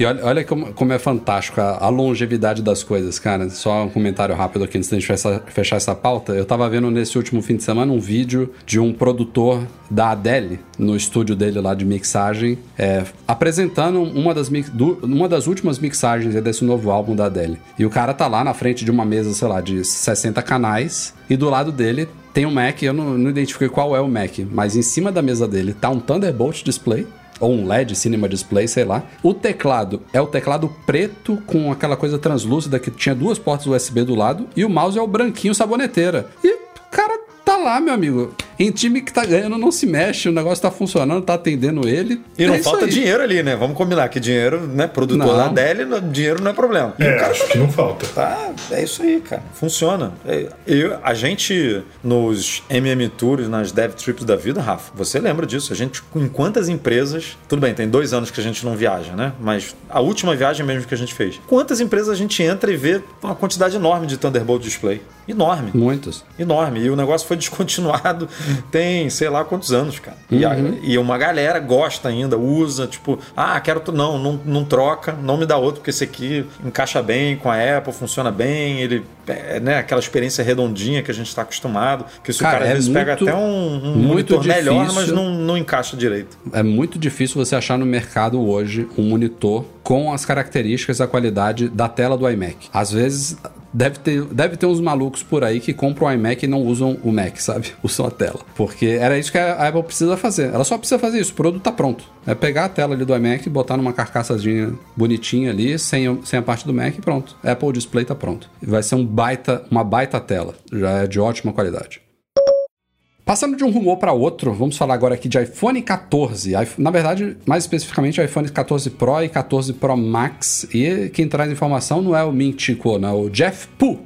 [SPEAKER 3] E olha, olha como, como é fantástico a, a longevidade das coisas, cara. Só um comentário rápido aqui antes da gente fechar, fechar essa pauta. Eu tava vendo nesse último fim de semana um vídeo de um produtor da Adele, no estúdio dele lá de mixagem, é, apresentando uma das, mix- du- uma das últimas mixagens desse novo álbum da Adele. E o cara tá lá na frente de uma mesa, sei lá, de 60 canais, e do lado dele tem um Mac, eu não, não identifiquei qual é o Mac, mas em cima da mesa dele tá um Thunderbolt display ou um LED Cinema Display, sei lá. O teclado é o teclado preto com aquela coisa translúcida que tinha duas portas USB do lado e o mouse é o branquinho saboneteira. E cara lá, meu amigo. Em time que tá ganhando não se mexe, o negócio tá funcionando, tá atendendo ele.
[SPEAKER 4] E não
[SPEAKER 3] É isso
[SPEAKER 4] falta
[SPEAKER 3] aí.
[SPEAKER 4] dinheiro ali, né? Vamos combinar que dinheiro, né? Produtor
[SPEAKER 3] Não.
[SPEAKER 4] da não- dinheiro não é problema.
[SPEAKER 5] É,
[SPEAKER 4] cara
[SPEAKER 5] acho que não falta.
[SPEAKER 4] Tá, é isso aí, cara. Funciona. É, Eu, a gente, nos MM Tours, nas Dev Trips da vida, Rafa, você lembra disso. A gente, em quantas empresas. Tudo bem, tem dois anos que a gente não viaja, né? Mas a última viagem mesmo que a gente fez. Quantas empresas a gente entra e vê uma quantidade enorme de Thunderbolt Display? Enorme.
[SPEAKER 3] Muitos.
[SPEAKER 4] Enorme. E o negócio foi [laughs] descontinuado tem sei lá quantos anos, cara. E, a- e uma galera gosta ainda, usa, tipo, ah, quero. tu- Não, não, não troca, não me dá outro, porque esse aqui encaixa bem com a Apple, funciona bem, ele. É, né, aquela experiência redondinha que a gente está acostumado. Que se
[SPEAKER 3] Cara,
[SPEAKER 4] o cara às
[SPEAKER 3] é
[SPEAKER 4] vezes pega
[SPEAKER 3] muito-
[SPEAKER 4] até um, um
[SPEAKER 3] muito
[SPEAKER 4] monitor melhor,
[SPEAKER 3] difícil.
[SPEAKER 4] mas não, não encaixa direito.
[SPEAKER 3] É muito difícil você achar no mercado hoje um monitor com as características e a qualidade da tela do iMac. Às vezes deve ter, deve ter uns malucos por aí que compram o iMac e não usam o Mac, sabe? [laughs] Usam a tela. Porque era isso que a Apple precisa fazer. Ela só precisa fazer isso, o produto tá pronto. É pegar a tela ali do iMac, botar numa carcaçazinha bonitinha ali, sem, sem a parte do Mac e pronto. Apple Display tá pronto. Vai ser um baita, uma baita tela. Já é de ótima qualidade. Passando de um rumor para outro, vamos falar agora aqui de iPhone 14. iPh- Na verdade, mais especificamente, iPhone 14 Pro e 14 Pro Max. E quem traz informação não é o Ming não, é o Jeff Pu.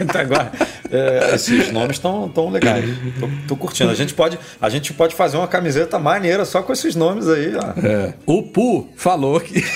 [SPEAKER 4] Então, [laughs] agora, é, esses nomes estão tão legais. Tô, tô curtindo. A gente, pode, a gente pode fazer uma camiseta maneira só com esses nomes aí, ó.
[SPEAKER 3] É, o Pu falou que. [laughs]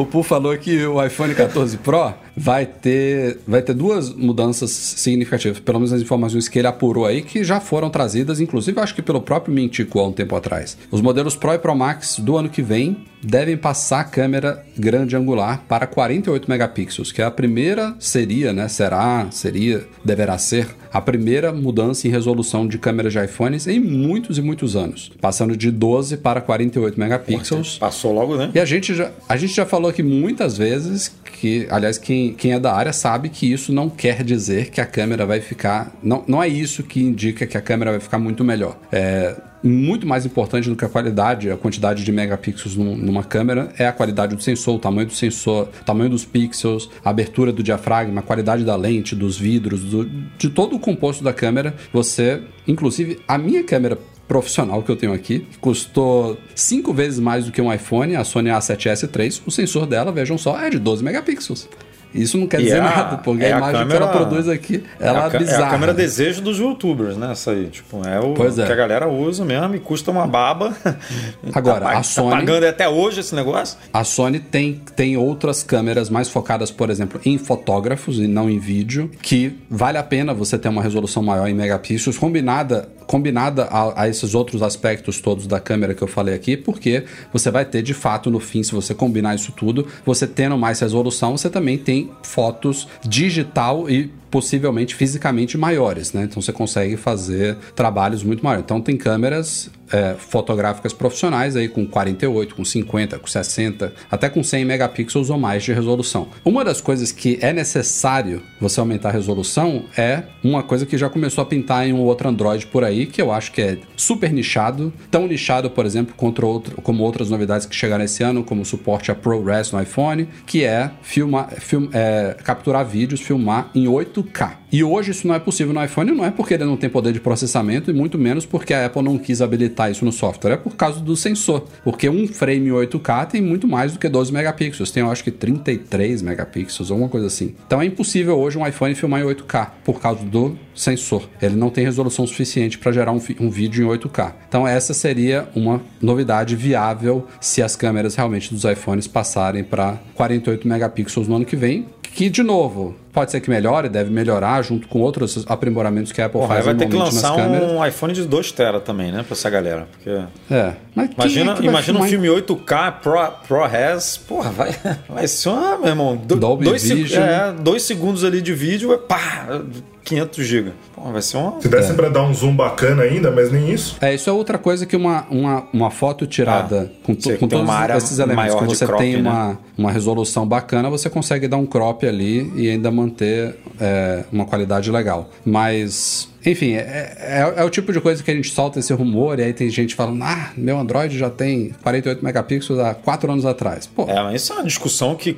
[SPEAKER 3] o Pu falou que o iPhone 14 Pro vai ter, vai ter duas mudanças significativas, pelo menos as informações que ele apurou aí, que já foram trazidas, inclusive acho que pelo próprio Mintico há um tempo atrás. Os modelos Pro e Pro Max do ano que vem devem passar a câmera grande angular para 48 megapixels, que é a primeira seria, né? Será, seria, deverá ser a primeira mudança em resolução de câmeras de iPhones em muitos e muitos anos, passando de 12 para 48 megapixels.
[SPEAKER 4] Passou logo, né?
[SPEAKER 3] E a gente, já, a gente já falou aqui muitas vezes que, aliás, quem, quem é da área sabe que isso não quer dizer que a câmera vai ficar. Não, não é isso que indica que a câmera vai ficar muito melhor. É muito mais importante do que a qualidade, a quantidade de megapixels num- numa câmera é a qualidade do sensor, o tamanho do sensor, o tamanho dos pixels, a abertura do diafragma, a qualidade da lente, dos vidros, do- de todo o composto da câmera. Você, inclusive, a minha câmera profissional que eu tenho aqui, custou cinco vezes mais do que um iPhone, a Sony A7S III, o sensor dela, vejam só, é de 12 megapixels. Isso não quer
[SPEAKER 4] E
[SPEAKER 3] dizer
[SPEAKER 4] é a-
[SPEAKER 3] nada, porque
[SPEAKER 4] é
[SPEAKER 3] a
[SPEAKER 4] a
[SPEAKER 3] imagem que
[SPEAKER 4] câmera-
[SPEAKER 3] ela produz aqui, ela
[SPEAKER 4] é,
[SPEAKER 3] é,
[SPEAKER 4] a, ca-
[SPEAKER 3] bizarra.
[SPEAKER 4] é a câmera desejo dos youtubers, né? Essa aí. Tipo, é o
[SPEAKER 3] é.
[SPEAKER 4] que a galera usa mesmo e custa uma baba. [laughs]
[SPEAKER 3] Agora,
[SPEAKER 4] tá,
[SPEAKER 3] a Sony-
[SPEAKER 4] Tá pagando até hoje esse negócio?
[SPEAKER 3] A Sony tem, tem outras câmeras mais focadas, por exemplo, em fotógrafos e não em vídeo, que vale a pena você ter uma resolução maior em megapixels, combinada combinada a, a esses outros aspectos todos da câmera que eu falei aqui, porque você vai ter de fato no fim, se você combinar isso tudo, você tendo mais resolução, você também tem fotos digital e possivelmente fisicamente maiores, né? Então você consegue fazer trabalhos muito maiores. Então tem câmeras é, fotográficas profissionais aí com 48, com 50, com 60, até com 100 megapixels ou mais de resolução. Uma das coisas que é necessário você aumentar a resolução é uma coisa que já começou a pintar em um outro Android por aí, que eu acho que é super nichado, tão nichado, por exemplo, contra outro, como outras novidades que chegaram esse ano, como suporte a ProRes no iPhone, que é filmar, film, é, capturar vídeos, filmar em 8K. E hoje isso não é possível no iPhone, não é porque ele não tem poder de processamento e muito menos porque a Apple não quis habilitar isso no software, é por causa do sensor. Porque um frame 8K tem muito mais do que 12 megapixels, tem eu acho que 33 megapixels, alguma coisa assim. Então é impossível hoje um iPhone filmar em 8K por causa do sensor. Ele não tem resolução suficiente para gerar um, um vídeo em 8K. Então essa seria uma novidade viável se as câmeras realmente dos iPhones passarem para 48 megapixels no ano que vem, que de novo pode ser que melhore, deve melhorar junto com outros aprimoramentos que a Apple
[SPEAKER 4] Porra,
[SPEAKER 3] faz
[SPEAKER 4] vai ter que lançar um iPhone de 2 tera também, né? Pra essa galera. Porque...
[SPEAKER 3] É, mas
[SPEAKER 4] Imagina,
[SPEAKER 3] é
[SPEAKER 4] imagina um filme 8K Pro, ProRes, porra, vai, [laughs] vai ser uma, meu irmão, do,
[SPEAKER 3] Dolby
[SPEAKER 4] dois,
[SPEAKER 3] Vision.
[SPEAKER 4] é, dois segundos ali de vídeo, é pá, 500 GB. Porra, vai ser uma...
[SPEAKER 5] Se desse pra dar um zoom bacana ainda, mas nem isso.
[SPEAKER 3] É, isso é outra coisa que uma, uma, uma foto tirada com, to- com
[SPEAKER 4] tem
[SPEAKER 3] todos
[SPEAKER 4] uma área
[SPEAKER 3] esses elementos,
[SPEAKER 4] de
[SPEAKER 3] você
[SPEAKER 4] crop,
[SPEAKER 3] tem
[SPEAKER 4] né?
[SPEAKER 3] uma, uma resolução bacana, você consegue dar um crop ali e ainda manter é, uma qualidade legal. Mas, enfim, é, é- é o tipo de coisa que a gente solta esse rumor e aí tem gente falando, ah, meu Android já tem 48 megapixels há 4 anos atrás. Pô,
[SPEAKER 4] É, mas isso é uma discussão que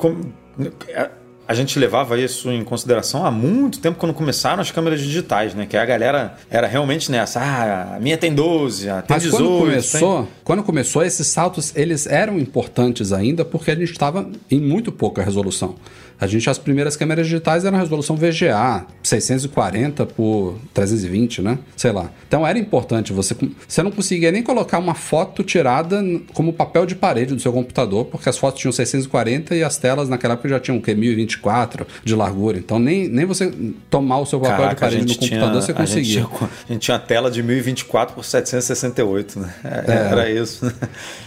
[SPEAKER 4] é, a gente levava isso em consideração há muito tempo quando começaram as câmeras digitais, né? Que a galera era realmente nessa, ah, a minha tem 12, a tem
[SPEAKER 3] Mas
[SPEAKER 4] 18.
[SPEAKER 3] quando
[SPEAKER 4] tem-
[SPEAKER 3] começou, quando começou, esses saltos eles eram importantes ainda porque a gente estava em muito pouca resolução. A gente, as primeiras câmeras digitais eram resolução VGA, 640 por 320, né? Sei lá. Então era importante. Você, você não conseguia nem colocar uma foto tirada como papel de parede do seu computador, porque as fotos tinham 640 e as telas naquela época já tinham o quê? 1024 de largura. Então nem, nem você tomar o seu papel de
[SPEAKER 4] Caraca, a
[SPEAKER 3] parede no
[SPEAKER 4] gente, tinha,
[SPEAKER 3] computador você
[SPEAKER 4] a, gente
[SPEAKER 3] conseguia.
[SPEAKER 4] tinha, a gente tinha tela de 1024 por 768, né? É, Era isso. né?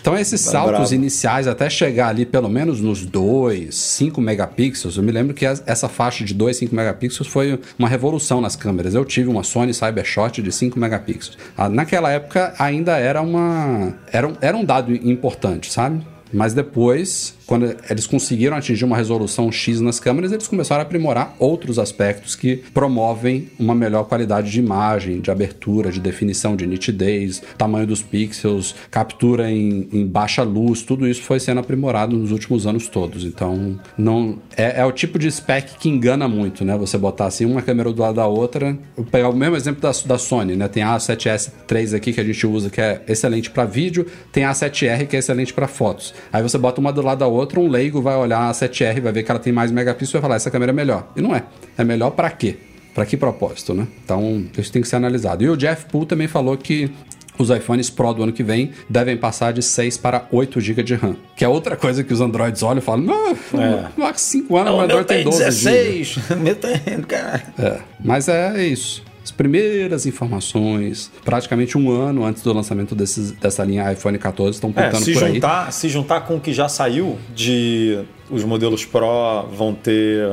[SPEAKER 3] Então esses
[SPEAKER 4] Tá
[SPEAKER 3] saltos
[SPEAKER 4] bravo.
[SPEAKER 3] iniciais até chegar ali pelo menos nos 2, 5 megapixels, eu me lembro que essa faixa de 2, 5 megapixels foi uma revolução nas câmeras. Eu tive uma Sony Cybershot de 5 megapixels. Ah, Naquela época ainda era uma era era um dado importante, sabe? Mas depois, quando eles conseguiram atingir uma resolução X nas câmeras, eles começaram a aprimorar outros aspectos que promovem uma melhor qualidade de imagem, de abertura, de definição, de nitidez, tamanho dos pixels, captura em, em baixa luz, tudo isso foi sendo aprimorado nos últimos anos todos. Então, não é, é o tipo de spec que engana muito, né? Você botar assim uma câmera do lado da outra. Eu pegar o mesmo exemplo da, da Sony, né? Tem a A7S III aqui que a gente usa, que é excelente para vídeo, tem a A7R que é excelente para fotos. Aí você bota uma do lado da outra, um leigo vai olhar a 7R, vai ver que ela tem mais megapixels e vai falar, essa câmera é melhor. E não é. É melhor para quê? Para que propósito, né? Então, isso tem que ser analisado. E o Jeff Poole também falou que os iPhones Pro do ano que vem devem passar de 6 para 8 GB de RAM. Que é outra coisa que os Androids olham e falam, não, há 5 anos o
[SPEAKER 4] É. o
[SPEAKER 3] Android
[SPEAKER 4] meu
[SPEAKER 3] tem
[SPEAKER 4] tem
[SPEAKER 3] 12 GB.
[SPEAKER 4] 16. O meu tem, cara.
[SPEAKER 3] É, mas é isso. As primeiras informações, praticamente um ano antes do lançamento desses, dessa linha iPhone 14, estão
[SPEAKER 4] É,
[SPEAKER 3] pintando
[SPEAKER 4] se,
[SPEAKER 3] por aí.
[SPEAKER 4] juntar, se juntar com o que já saiu de os modelos Pro vão ter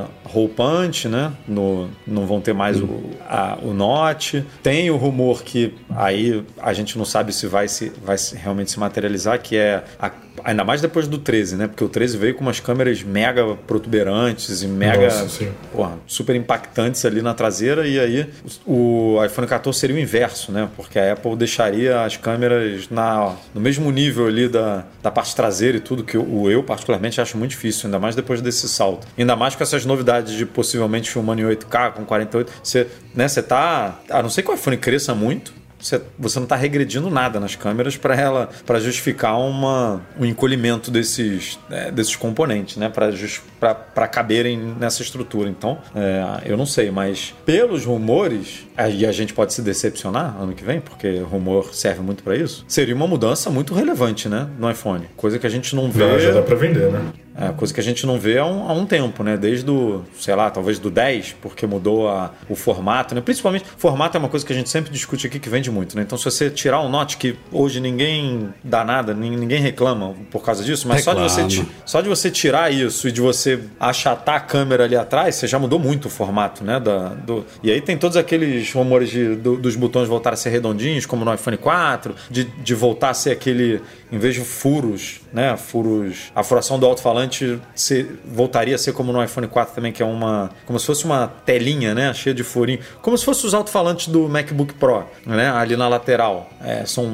[SPEAKER 4] punch, né? No, não vão ter mais o, a, o Note. Tem o rumor que aí a gente não sabe se vai, se, vai realmente se materializar, que é a- ainda mais depois do 13, né? Porque o 13 veio com umas câmeras mega protuberantes e mega
[SPEAKER 5] Nossa,
[SPEAKER 4] porra, super impactantes ali na traseira e aí o iPhone 14 seria o inverso, né? Porque a Apple deixaria as câmeras na, no mesmo nível ali da, da parte traseira e tudo, que eu, eu particularmente acho muito difícil, ainda mais depois desse salto. Ainda mais com essas novidades de possivelmente filmando em 8K com 48, você, né, você tá, a não ser que o iPhone cresça muito, você, você não está regredindo nada nas câmeras para ela para justificar uma, um encolhimento desses, né, desses componentes, né? Para caberem nessa estrutura. Então, é, eu não sei, mas pelos rumores, aí a gente pode se decepcionar ano que vem, porque rumor serve muito para isso. Seria uma mudança muito relevante, né? No iPhone. Coisa que a gente não vê.
[SPEAKER 5] Já, já dá pra vender, né?
[SPEAKER 4] É coisa que a gente não vê há um, há um tempo, né? Desde o, sei lá, talvez do 10, porque mudou a, o formato, né? Principalmente, formato é uma coisa que a gente sempre discute aqui que vende muito, né? Então, se você tirar um Note, que hoje ninguém dá nada, nin- ninguém reclama por causa disso, mas só de, você, só de você tirar isso e de você achatar a câmera ali atrás, você já mudou muito o formato, né? Da, do... E aí tem todos aqueles rumores de, do- dos botões voltar a ser redondinhos, como no iPhone 4, de, de voltar a ser aquele, em vez de furos, né? Furos. A furação do alto-falante ser- voltaria a ser como no iPhone 4 também, que é uma. Como se fosse uma telinha, né? Cheia de furinho. Como se fosse os alto-falantes do MacBook Pro, né? Ali na lateral. É, são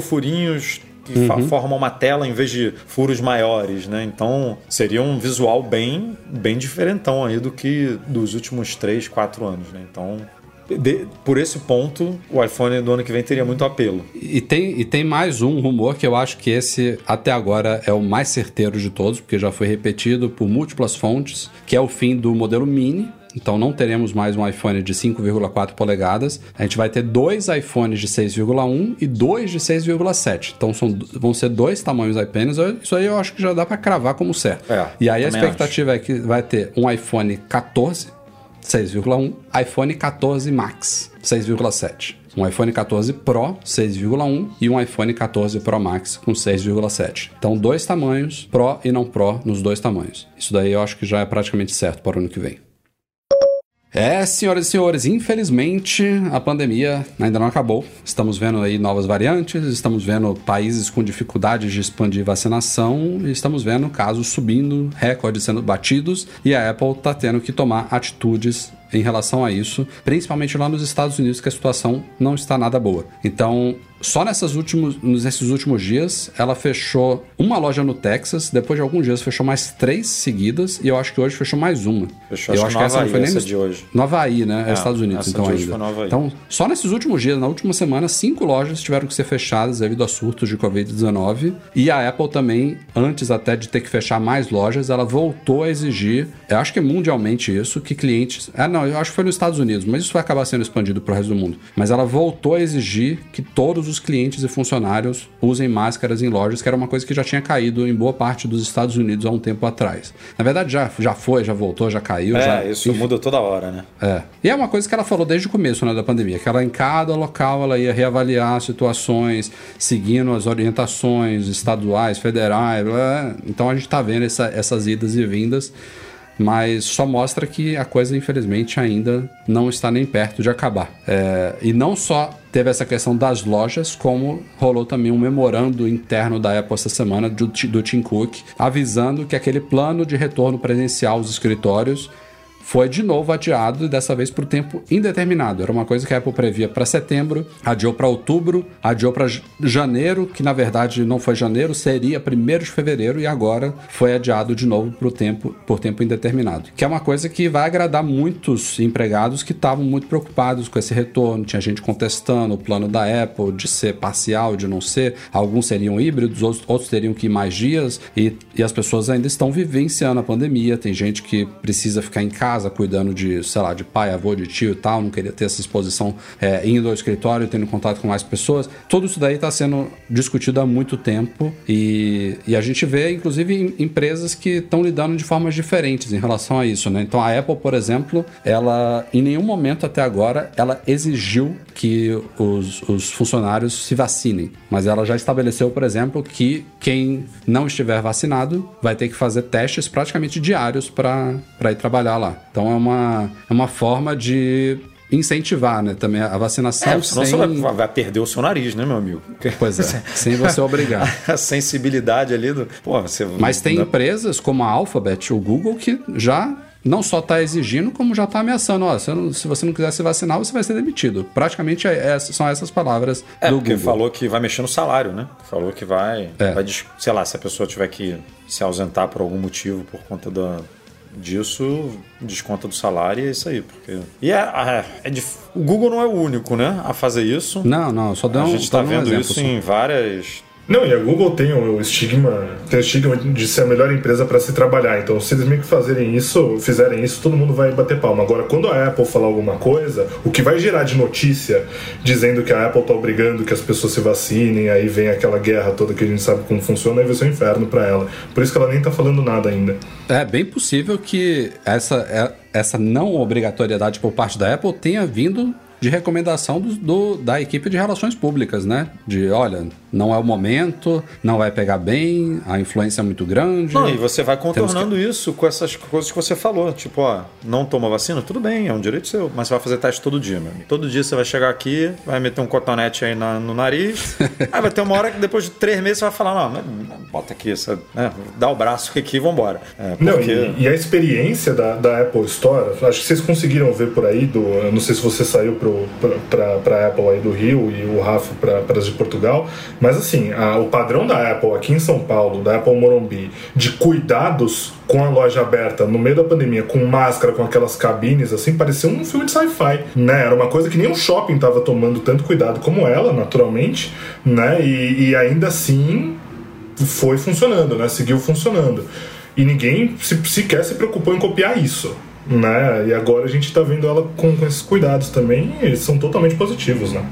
[SPEAKER 4] microfurinhos que fa- formam uma tela em vez de furos maiores, né? Então seria um visual bem, bem diferentão aí do que dos últimos 3, 4 anos, né? Então, de- por esse ponto, o iPhone do ano que vem teria muito apelo.
[SPEAKER 3] E tem, e tem mais um rumor que eu acho que esse até agora é o mais certeiro de todos, porque já foi repetido por múltiplas fontes, que é o fim do modelo mini. Então não teremos mais um iPhone de 5,4 polegadas. A gente vai ter dois iPhones de 6,1 e dois de 6,7. Então são, vão ser dois tamanhos apenas. Isso aí eu acho que já dá para cravar como certo.
[SPEAKER 4] É,
[SPEAKER 3] e aí a expectativa é que vai ter um iPhone 14 6,1, iPhone 14 Max 6,7. Um iPhone 14 Pro 6,1 e um iPhone 14 Pro Max com 6,7. Então, dois tamanhos, Pro e não Pro nos dois tamanhos. Isso daí eu acho que já é praticamente certo para o ano que vem. É, senhoras e senhores, infelizmente a pandemia ainda não acabou. Estamos vendo aí novas variantes, estamos vendo países com dificuldades de expandir vacinação estamos vendo casos subindo, recordes sendo batidos e a Apple está tendo que tomar atitudes em relação a isso, principalmente lá nos Estados Unidos, que a situação não está nada boa. Então, só nessas últimos, nesses últimos dias, ela fechou uma loja no Texas, depois de alguns dias fechou mais três seguidas, e eu acho que hoje fechou mais uma.
[SPEAKER 4] Fechou,
[SPEAKER 3] eu
[SPEAKER 4] acho que Havaí, essa
[SPEAKER 3] nos-
[SPEAKER 4] de hoje.
[SPEAKER 3] No Havaí, né? É,
[SPEAKER 4] É,
[SPEAKER 3] Estados Unidos,
[SPEAKER 4] essa
[SPEAKER 3] então ainda.
[SPEAKER 4] foi.
[SPEAKER 3] Então, só nesses últimos dias, na última semana, cinco lojas tiveram que ser fechadas devido a surtos de Covid-19. E a Apple também, antes até de ter que fechar mais lojas, ela voltou a exigir, eu acho que é mundialmente isso, que clientes. Ah, não, eu acho que foi nos Estados Unidos, mas isso vai acabar sendo expandido para o resto do mundo. Mas ela voltou a exigir que todos os clientes e funcionários usem máscaras em lojas, que era uma coisa que já tinha caído em boa parte dos Estados Unidos há um tempo atrás. Na verdade, já, já foi, já voltou, já caiu.
[SPEAKER 4] É,
[SPEAKER 3] já,
[SPEAKER 4] isso muda toda hora, né?
[SPEAKER 3] É. E é uma coisa que ela falou desde o começo né, da pandemia, que ela em cada local ela ia reavaliar situações, seguindo as orientações estaduais, federais. blá. Então a gente está vendo essa- essas idas e vindas, mas só mostra que a coisa, infelizmente, ainda não está nem perto de acabar. É, e não só teve essa questão das lojas, como rolou também um memorando interno da Apple essa semana do, do Tim Cook, avisando que aquele plano de retorno presencial aos escritórios foi de novo adiado e dessa vez por tempo indeterminado. Era uma coisa que a Apple previa para setembro, adiou para outubro, adiou para janeiro, que na verdade não foi janeiro, seria 1 de fevereiro e agora foi adiado de novo por tempo, por tempo indeterminado. Que é uma coisa que vai agradar muitos empregados que estavam muito preocupados com esse retorno. Tinha gente contestando o plano da Apple de ser parcial, de não ser. Alguns seriam híbridos, outros, outros teriam que ir mais dias e, e as pessoas ainda estão vivenciando a pandemia. Tem gente que precisa ficar em casa cuidando de, sei lá, de pai, avô, de tio e tal, não queria ter essa exposição é, indo ao escritório, tendo contato com mais pessoas. Tudo isso daí está sendo discutido há muito tempo e, e a gente vê, inclusive, em- empresas que estão lidando de formas diferentes em relação a isso, né? Então a Apple, por exemplo, ela em nenhum momento até agora ela exigiu que os, os funcionários se vacinem, mas ela já estabeleceu, por exemplo, que quem não estiver vacinado vai ter que fazer testes praticamente diários para ir trabalhar lá. Então é uma, é uma forma de incentivar, né, também a vacinação
[SPEAKER 4] É, senão
[SPEAKER 3] sem...
[SPEAKER 4] você vai, vai perder o seu nariz, né, meu amigo?
[SPEAKER 3] Pois é, [laughs] sem você obrigar.
[SPEAKER 4] A sensibilidade ali do. Pô, você.
[SPEAKER 3] Mas tem empresas como a Alphabet, o Google, que já não só está exigindo, como já está ameaçando. Ó, se, não- se você não quiser se vacinar, você vai ser demitido. Praticamente é- é- são essas palavras
[SPEAKER 4] É,
[SPEAKER 3] do
[SPEAKER 4] porque
[SPEAKER 3] Google.
[SPEAKER 4] falou que vai mexer no salário, né? Falou que vai,
[SPEAKER 3] É.
[SPEAKER 4] vai. Sei lá, se a pessoa tiver que se ausentar por algum motivo por conta da, disso, desconta do salário e é isso aí. Porque... E é, é, é dif- o Google não é o único, né? A fazer isso.
[SPEAKER 3] Não, não, só dá
[SPEAKER 4] a
[SPEAKER 3] um,
[SPEAKER 4] gente
[SPEAKER 3] só
[SPEAKER 4] está
[SPEAKER 3] um
[SPEAKER 4] vendo
[SPEAKER 3] exemplo
[SPEAKER 4] isso
[SPEAKER 3] só.
[SPEAKER 4] em várias.
[SPEAKER 5] Não, e a Google tem o estigma, tem o estigma de ser a melhor empresa para se trabalhar. Então, se eles meio que fazerem isso, fizerem isso, todo mundo vai bater palma. Agora, quando a Apple falar alguma coisa, o que vai gerar de notícia dizendo que a Apple tá obrigando que as pessoas se vacinem, aí vem aquela guerra toda que a gente sabe como funciona, aí vai ser um inferno para ela. Por isso que ela nem tá falando nada ainda.
[SPEAKER 3] É bem possível que essa, é, essa não obrigatoriedade por parte da Apple tenha vindo de recomendação do, do, da equipe de relações públicas, né? De, olha, não é o momento, não vai pegar bem, a influência é muito grande.
[SPEAKER 4] Não, e você vai contornando que... isso com essas coisas que você falou. Tipo, ó, não toma vacina, tudo bem, é um direito seu, mas você vai fazer teste todo dia, meu amigo. Todo dia você vai chegar aqui, vai meter um cotonete aí na, no nariz, [laughs] aí vai ter uma hora que depois de três meses você vai falar, não, bota aqui, sabe? Né? dá o braço aqui e vambora.
[SPEAKER 5] É, porque... Não, e, e, a experiência da, da Apple Store, acho que vocês conseguiram ver por aí, do, não sei se você saiu pro para a Apple aí do Rio e o Rafa para as de Portugal. Mas assim, a, o padrão da Apple aqui em São Paulo, da Apple Morumbi, de cuidados com a loja aberta no meio da pandemia, com máscara, com aquelas cabines, assim, parecia um filme de sci-fi, né? Era uma coisa que nem o shopping estava tomando tanto cuidado como ela, naturalmente, né? E, e ainda assim foi funcionando, né? Seguiu funcionando. E ninguém se, sequer se preocupou em copiar isso né? E agora a gente está vendo ela com, com, esses cuidados também, e eles são totalmente positivos, né?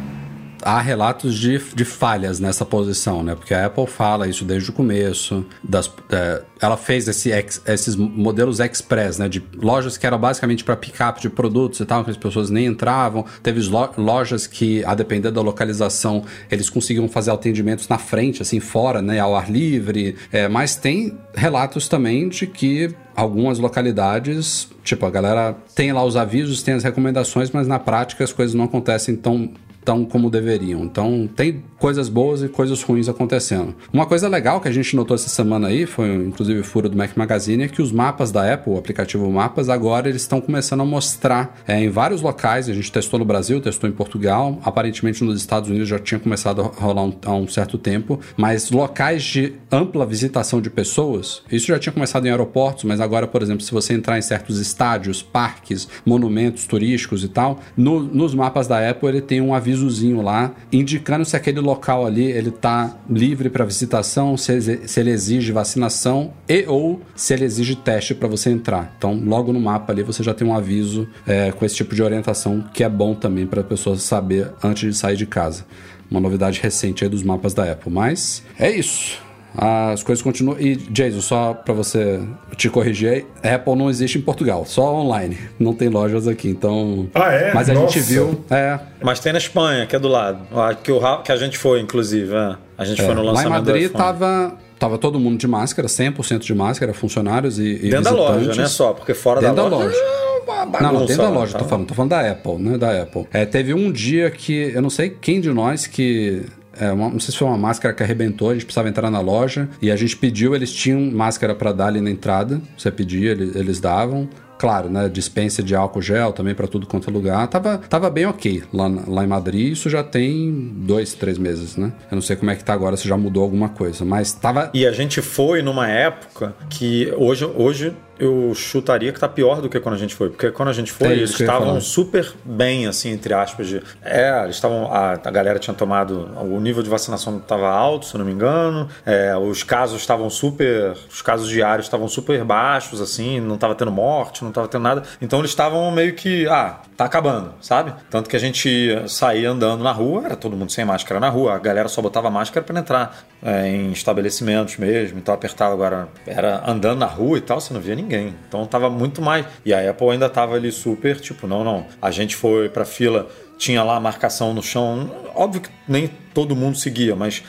[SPEAKER 3] Há relatos de, de falhas nessa posição, né? Porque a Apple fala isso desde o começo. Das, é, ela fez esse, esses modelos express, né? De lojas que eram basicamente para pick-up de produtos e tal, que as pessoas nem entravam. Teve lojas que, a depender da localização, eles conseguiam fazer atendimentos na frente, assim, fora, né? Ao ar livre. É, mas tem relatos também de que algumas localidades, tipo, a galera tem lá os avisos, tem as recomendações, mas na prática as coisas não acontecem tão tão como deveriam. Então, tem coisas boas e coisas ruins acontecendo. Uma coisa legal que a gente notou essa semana aí, foi inclusive furo do Mac Magazine, é que os mapas da Apple, o aplicativo Mapas, agora eles estão começando a mostrar é, em vários locais. A gente testou no Brasil, testou em Portugal, aparentemente nos Estados Unidos já tinha começado a rolar um, há um certo tempo, mas locais de ampla visitação de pessoas, isso já tinha começado em aeroportos, mas agora, por exemplo, se você entrar em certos estádios, parques, monumentos turísticos e tal, no, nos mapas da Apple ele tem um aviso avisozinho lá, indicando se aquele local ali ele tá livre para visitação, se, se ele exige vacinação e ou se ele exige teste para você entrar. Então, logo no mapa ali você já tem um aviso é, com esse tipo de orientação que é bom também para a pessoa saber antes de sair de casa. Uma novidade recente aí dos mapas da Apple. Mas é isso as coisas continuam. E, Jason, só para você te corrigir, Apple não existe em Portugal, só online. Não tem lojas aqui, então.
[SPEAKER 5] Ah, é?
[SPEAKER 3] Mas a
[SPEAKER 5] Nossa.
[SPEAKER 3] gente viu. É.
[SPEAKER 4] Mas tem na Espanha, que é do lado. Que, o, que a gente foi, inclusive. É. A gente é. foi no lançamento.
[SPEAKER 3] Lá em Madrid tava. Tava todo mundo de máscara, 100% de máscara, funcionários e, e
[SPEAKER 4] Dentro da loja, né? Só, porque fora
[SPEAKER 3] dentro
[SPEAKER 4] da
[SPEAKER 3] loja.
[SPEAKER 4] Da loja
[SPEAKER 3] é não, não, dentro da loja, tô falando, tô falando da Apple, né? Da Apple. É, teve um dia que, eu não sei quem de nós que é, uma, não sei se foi uma máscara que arrebentou, a gente precisava entrar na loja e a gente pediu, eles tinham máscara para dar ali na entrada. Você pedia, eles, eles davam. Claro, né? Dispensa de álcool gel também para tudo quanto é lugar. Tava, tava bem ok lá, lá em Madrid. Isso já tem dois, três meses, né? Eu não sei como é que tá agora, se já mudou alguma coisa, mas tava.
[SPEAKER 4] E a gente foi numa época que hoje, hoje eu chutaria que tá pior do que quando a gente foi. Porque quando a gente foi, é eles estavam super bem, assim, entre aspas. De, é, eles estavam. A, a galera tinha tomado. O nível de vacinação estava alto, se eu não me engano. É, os casos estavam super. Os casos diários estavam super baixos, assim, não estava tendo morte, não estava tendo nada. Então eles estavam meio que. Ah, tá acabando, sabe? Tanto que a gente saía andando na rua, era todo mundo sem máscara na rua. A galera só botava máscara para entrar é, em estabelecimentos mesmo. Então apertado agora. Era andando na rua e tal, você não via ninguém. Então tava muito mais. E a Apple ainda tava ali super, tipo, não, não. A gente foi pra fila, tinha lá a marcação no chão. Óbvio que nem todo mundo seguia, mas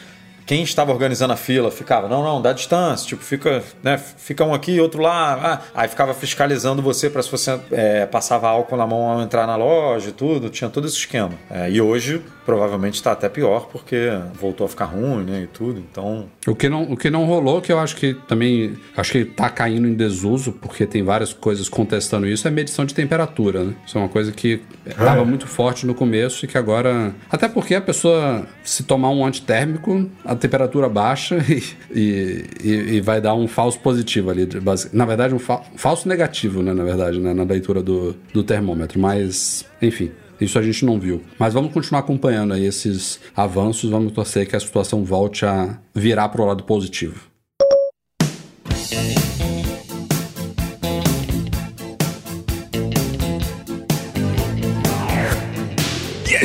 [SPEAKER 4] quem estava organizando a fila ficava, não, não, dá distância, tipo, fica, né, fica um aqui, outro lá, ah, aí ficava fiscalizando você para se você é, passava álcool na mão ao entrar na loja e tudo, tinha todo esse esquema. É, e hoje provavelmente está até pior porque voltou a ficar ruim, né, e tudo. Então
[SPEAKER 3] o que não o que não rolou que eu acho que também acho que está caindo em desuso porque tem várias coisas contestando isso é medição de temperatura, né? Isso é uma coisa que estava é. muito forte no começo e que agora até porque a pessoa se tomar um antitérmico a temperatura baixa [laughs] e, e, e vai dar um falso positivo ali, na verdade um, fa falso negativo, né, na verdade, né, na leitura do, do termômetro, mas enfim Isso a gente não viu. Mas vamos continuar acompanhando aí esses avanços, vamos torcer que a situação volte a virar para o lado positivo.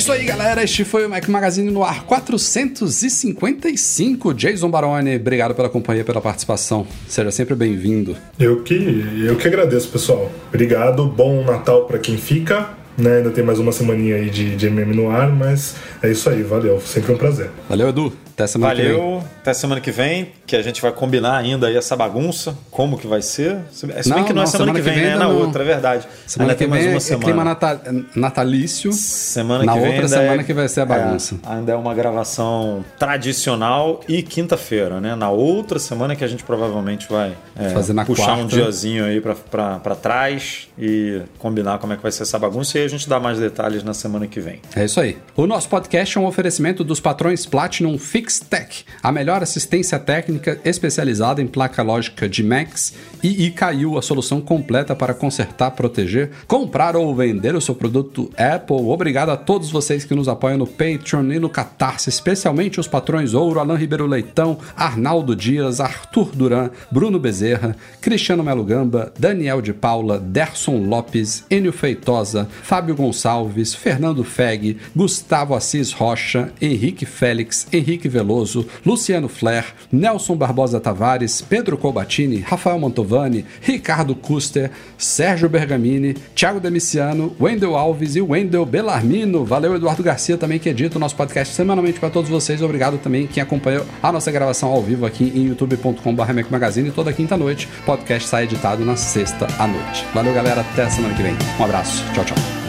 [SPEAKER 3] Isso aí, galera. Este foi o Mac Magazine no ar 455. Jason Baroni, obrigado pela companhia, pela participação. Seja sempre bem-vindo.
[SPEAKER 5] Eu que, eu que agradeço, pessoal. Obrigado. Bom Natal para quem fica. Né? Ainda tem mais uma semaninha aí de, de MM no ar, mas é isso aí. Valeu. Sempre um prazer.
[SPEAKER 3] Valeu, Edu. Até semana que vem.
[SPEAKER 4] Valeu, até semana que vem, que a gente vai combinar ainda aí essa bagunça, como que vai ser. Se bem
[SPEAKER 3] Não,
[SPEAKER 4] que não,
[SPEAKER 3] não,
[SPEAKER 4] é semana, que vem, né? É
[SPEAKER 3] ainda
[SPEAKER 4] na
[SPEAKER 3] não.
[SPEAKER 4] outra, é verdade.
[SPEAKER 3] Semana
[SPEAKER 4] ainda
[SPEAKER 3] que
[SPEAKER 4] tem mais
[SPEAKER 3] vem
[SPEAKER 4] uma
[SPEAKER 3] é
[SPEAKER 4] semana.
[SPEAKER 3] clima nata- natalício.
[SPEAKER 4] Semana
[SPEAKER 3] Na
[SPEAKER 4] que vem
[SPEAKER 3] outra
[SPEAKER 4] ainda
[SPEAKER 3] semana
[SPEAKER 4] é-
[SPEAKER 3] que vai ser a bagunça.
[SPEAKER 4] É, ainda é uma gravação tradicional e quinta-feira, né? Na outra semana que a gente provavelmente vai é,
[SPEAKER 3] Fazer na
[SPEAKER 4] puxar um
[SPEAKER 3] quarta.
[SPEAKER 4] diazinho aí pra trás e combinar como é que vai ser essa bagunça e aí a gente dá mais detalhes na semana que vem.
[SPEAKER 3] É isso aí. O nosso podcast é um oferecimento dos patrões Platinum FixTech, a melhor assistência técnica especializada em placa lógica de Macs e ICAIU, a solução completa para consertar, proteger, comprar ou vender o seu produto Apple. Obrigado a todos vocês que nos apoiam no Patreon e no Catarse, especialmente os patrões Ouro, Alain Ribeiro Leitão, Arnaldo Dias, Arthur Duran, Bruno Bezerra, Cristiano Melo Gamba, Daniel de Paula, Derson Lopes, Enio Feitosa, Fábio Gonçalves, Fernando Feg, Gustavo Assis Rocha, Henrique Félix, Henrique Veloso, Luciano Flair, Nelson Barbosa Tavares, Pedro Colbatini, Rafael Mantovani, Ricardo Custer, Sérgio Bergamini, Thiago Demiciano, Wendel Alves e Wendel Bellarmino. Valeu, Eduardo Garcia, também que edita o nosso podcast semanalmente para todos vocês. Obrigado também quem acompanhou a nossa gravação ao vivo aqui em youtube.com.br Magazine toda quinta-noite. Podcast sai editado na sexta à noite. Valeu, galera. Até a semana que vem. Um abraço. Tchau, tchau.